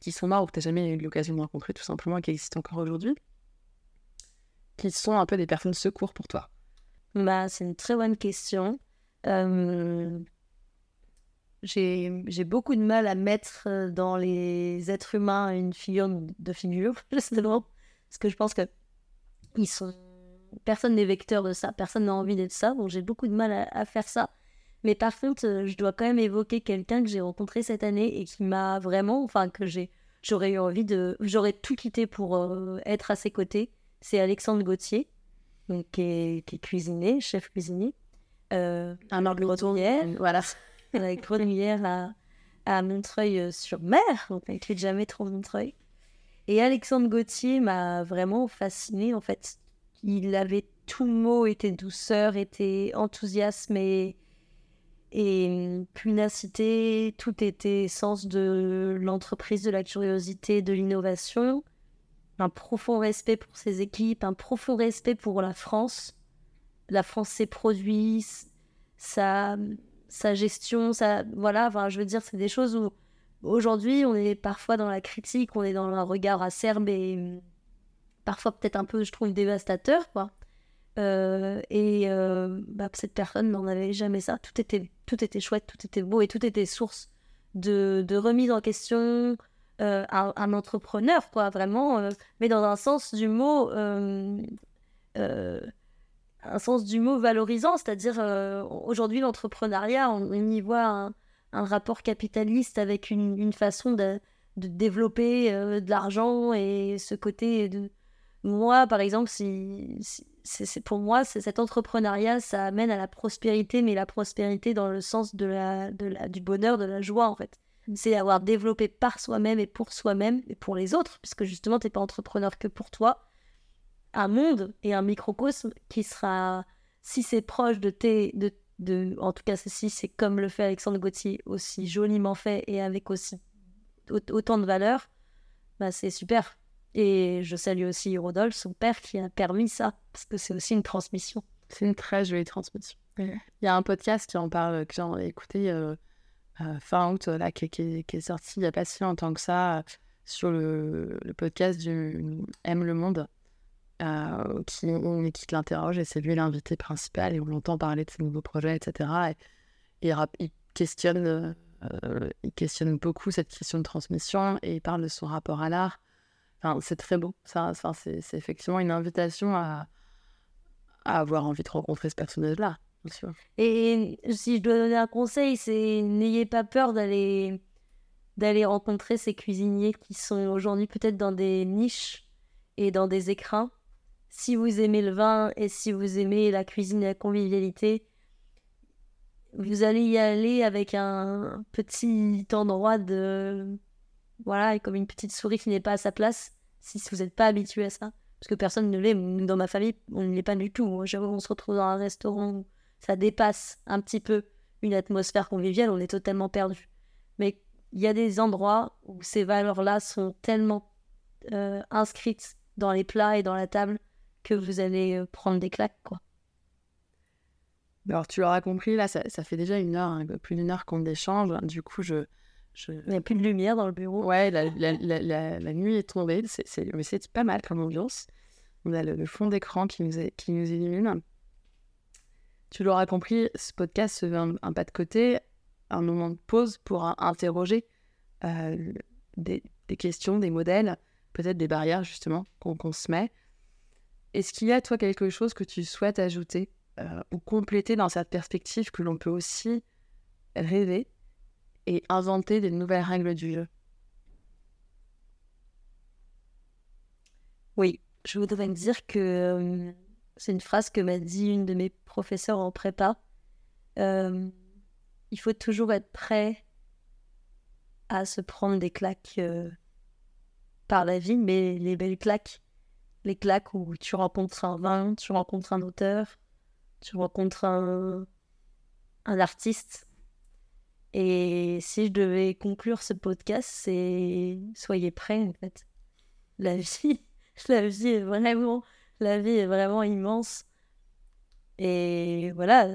qui sont morts ou que tu n'as jamais eu l'occasion de rencontrer tout simplement et qui existent encore aujourd'hui, qui sont un peu des personnes secours pour toi? Bah, C'est une très bonne question. Euh, j'ai beaucoup de mal à mettre euh, dans les êtres humains une figure de figure, justement, parce que je pense que ils sont... personne n'est vecteur de ça, personne n'a envie d'être ça, donc j'ai beaucoup de mal à faire ça. Mais par contre, euh, je dois quand même évoquer quelqu'un que j'ai rencontré cette année et qui m'a vraiment, enfin, que j'ai j'aurais eu envie de. J'aurais tout quitté pour euh, être à ses côtés. C'est Alexandre Gauthier, donc, qui, est, qui est cuisinier, chef cuisinier. Euh, un Grenouillère, voilà. avec Grenouillère à, à Montreuil-sur-Mer, donc avec les jamais trop Montreuil. Et Alexandre Gauthier m'a vraiment fasciné en fait. Il avait tout le mot, était douceur, était enthousiasme et, et punacité, tout était sens de l'entreprise, de la curiosité, de l'innovation, un profond respect pour ses équipes, un profond respect pour la France, la France, ses produits, sa, sa gestion, ça, voilà, je veux dire, c'est des choses où aujourd'hui on est parfois dans la critique, on est dans un regard acerbe et parfois peut-être un peu, je trouve, dévastateur, quoi. Euh, et euh, bah, cette personne n'en avait jamais ça. Tout était, tout était chouette, tout était beau et tout était source de, de remise en question. Euh, un, entrepreneur, quoi, vraiment, mais dans un sens du mot, un sens du mot valorisant, c'est-à-dire aujourd'hui l'entrepreneuriat, on, y voit un, rapport capitaliste avec une, une façon de, de développer de l'argent et ce côté de moi, par exemple, si, c'est pour moi, cet entrepreneuriat, ça amène à la prospérité, mais la prospérité dans le sens de la, de la, du bonheur, de la joie, en fait. Mm. C'est avoir développé par soi-même et pour soi-même et pour les autres, puisque justement, tu n'es pas entrepreneur que pour toi, un monde et un microcosme qui sera, si c'est proche de tes, de, de, en tout cas, si c'est comme le fait Alexandre Gauthier, aussi joliment fait et avec aussi autant de valeur, bah c'est super. Et je salue aussi Rodolphe, son père, qui a permis ça, parce que c'est aussi une transmission. C'est une très jolie transmission. Il y a un podcast qui en parle, que j'ai écouté euh, euh, fin août, là, qui, est sorti il n'y a pas si longtemps que ça, sur le, podcast du Aime le Monde, euh, qui, qui l'interroge, et c'est lui l'invité principal, et on l'entend parler de ses nouveaux projets, etc. Et, il, questionne, il questionne beaucoup cette question de transmission, et il parle de son rapport à l'art c'est très beau. Ça, c'est, effectivement une invitation à, avoir envie de rencontrer ce personnage-là. Et si je dois donner un conseil, c'est n'ayez pas peur d'aller d'aller rencontrer ces cuisiniers qui sont aujourd'hui peut-être dans des niches et dans des écrins. Si vous aimez le vin et si vous aimez la cuisine et la convivialité, vous allez y aller avec un petit endroit de voilà, comme une petite souris qui n'est pas à sa place, si vous n'êtes pas habitué à ça. Parce que personne ne l'est. Dans ma famille, on ne l'est pas du tout. On se retrouve dans un restaurant où ça dépasse un petit peu une atmosphère conviviale, on est totalement perdu. Mais il y a des endroits où ces valeurs-là sont tellement euh, inscrites dans les plats et dans la table que vous allez euh, prendre des claques, quoi. Alors, tu l'auras compris, là, ça, fait déjà une heure, peu plus d'une heure qu'on échange. Du coup, je, il n'y a plus de lumière dans le bureau. Ouais, la, la, la, la nuit est tombée, mais c'est pas mal comme ambiance. On a le, fond d'écran qui nous, qui nous illumine. Tu l'auras compris, ce podcast se veut un, pas de côté, un moment de pause pour interroger euh, des, des, questions, des modèles, peut-être des barrières justement qu'on, se met. Est-ce qu'il y a, toi, quelque chose que tu souhaites ajouter euh, ou compléter dans cette perspective que l'on peut aussi rêver? Et inventer des nouvelles règles du jeu. Oui, je voudrais dire que euh, c'est une phrase que m'a dit une de mes professeurs en prépa. Euh, il faut toujours être prêt à se prendre des claques euh, par la vie, mais les belles claques, les claques où tu rencontres un vin, tu rencontres un auteur, tu rencontres un, un artiste, et si je devais conclure ce podcast, c'est soyez prêts en fait. La vie, la vie est vraiment, la vie est vraiment immense. Et voilà,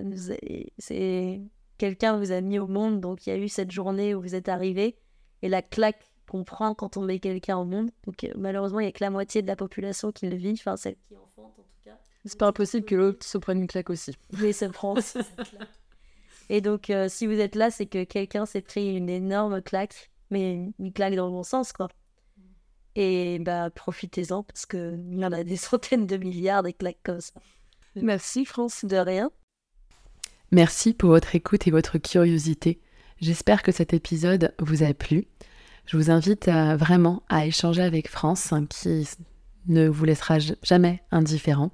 c'est quelqu'un vous a mis au monde, donc il y a eu cette journée où vous êtes arrivé et la claque qu'on prend quand on met quelqu'un au monde. Donc euh, malheureusement, il n'y a que la moitié de la population qui le vit, enfin celle qui enfante en tout cas. C'est pas impossible que l'autre se prenne une claque aussi. Oui, ça prend aussi cette claque. Et donc, euh, si vous êtes là, c'est que quelqu'un s'est pris une énorme claque, mais une claque dans le bon sens, quoi. Et bah, profitez-en, parce qu'il y en a des centaines de milliards des claques comme ça. Merci, France. De rien. Merci pour votre écoute et votre curiosité. J'espère que cet épisode vous a plu. Je vous invite vraiment à échanger avec France, hein, qui ne vous laissera jamais indifférent.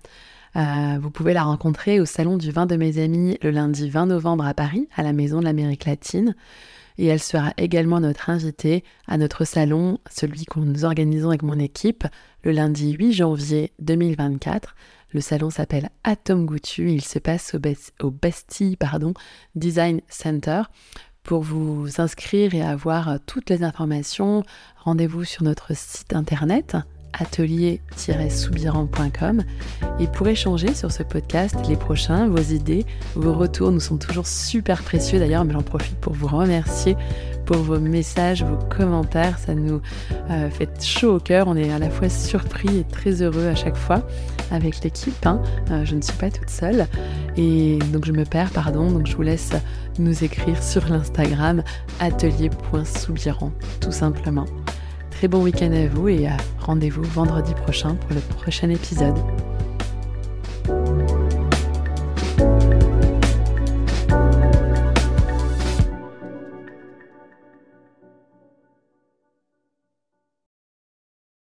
Euh, vous pouvez la rencontrer au salon du vin de mes amis le lundi 20 novembre à Paris, à la Maison de l'Amérique latine. Et elle sera également notre invitée à notre salon, celui que nous organisons avec mon équipe, le lundi 8 janvier 2024. Le salon s'appelle Atom Goutu. Il se passe au, Bastille pardon, Design Center. Pour vous inscrire et avoir toutes les informations, rendez-vous sur notre site internet atelier-soubiran.com et pour échanger sur ce podcast, les prochains, vos idées, vos retours nous sont toujours super précieux. D'ailleurs, j'en profite pour vous remercier pour vos messages, vos commentaires, ça nous euh, fait chaud au cœur, on est à la fois surpris et très heureux à chaque fois avec l'équipe, hein. euh, je ne suis pas toute seule. Et donc je me perds, pardon, donc je vous laisse nous écrire sur l'Instagram atelier.soubiran tout simplement très bon week-end à vous et à rendez-vous vendredi prochain pour le prochain épisode.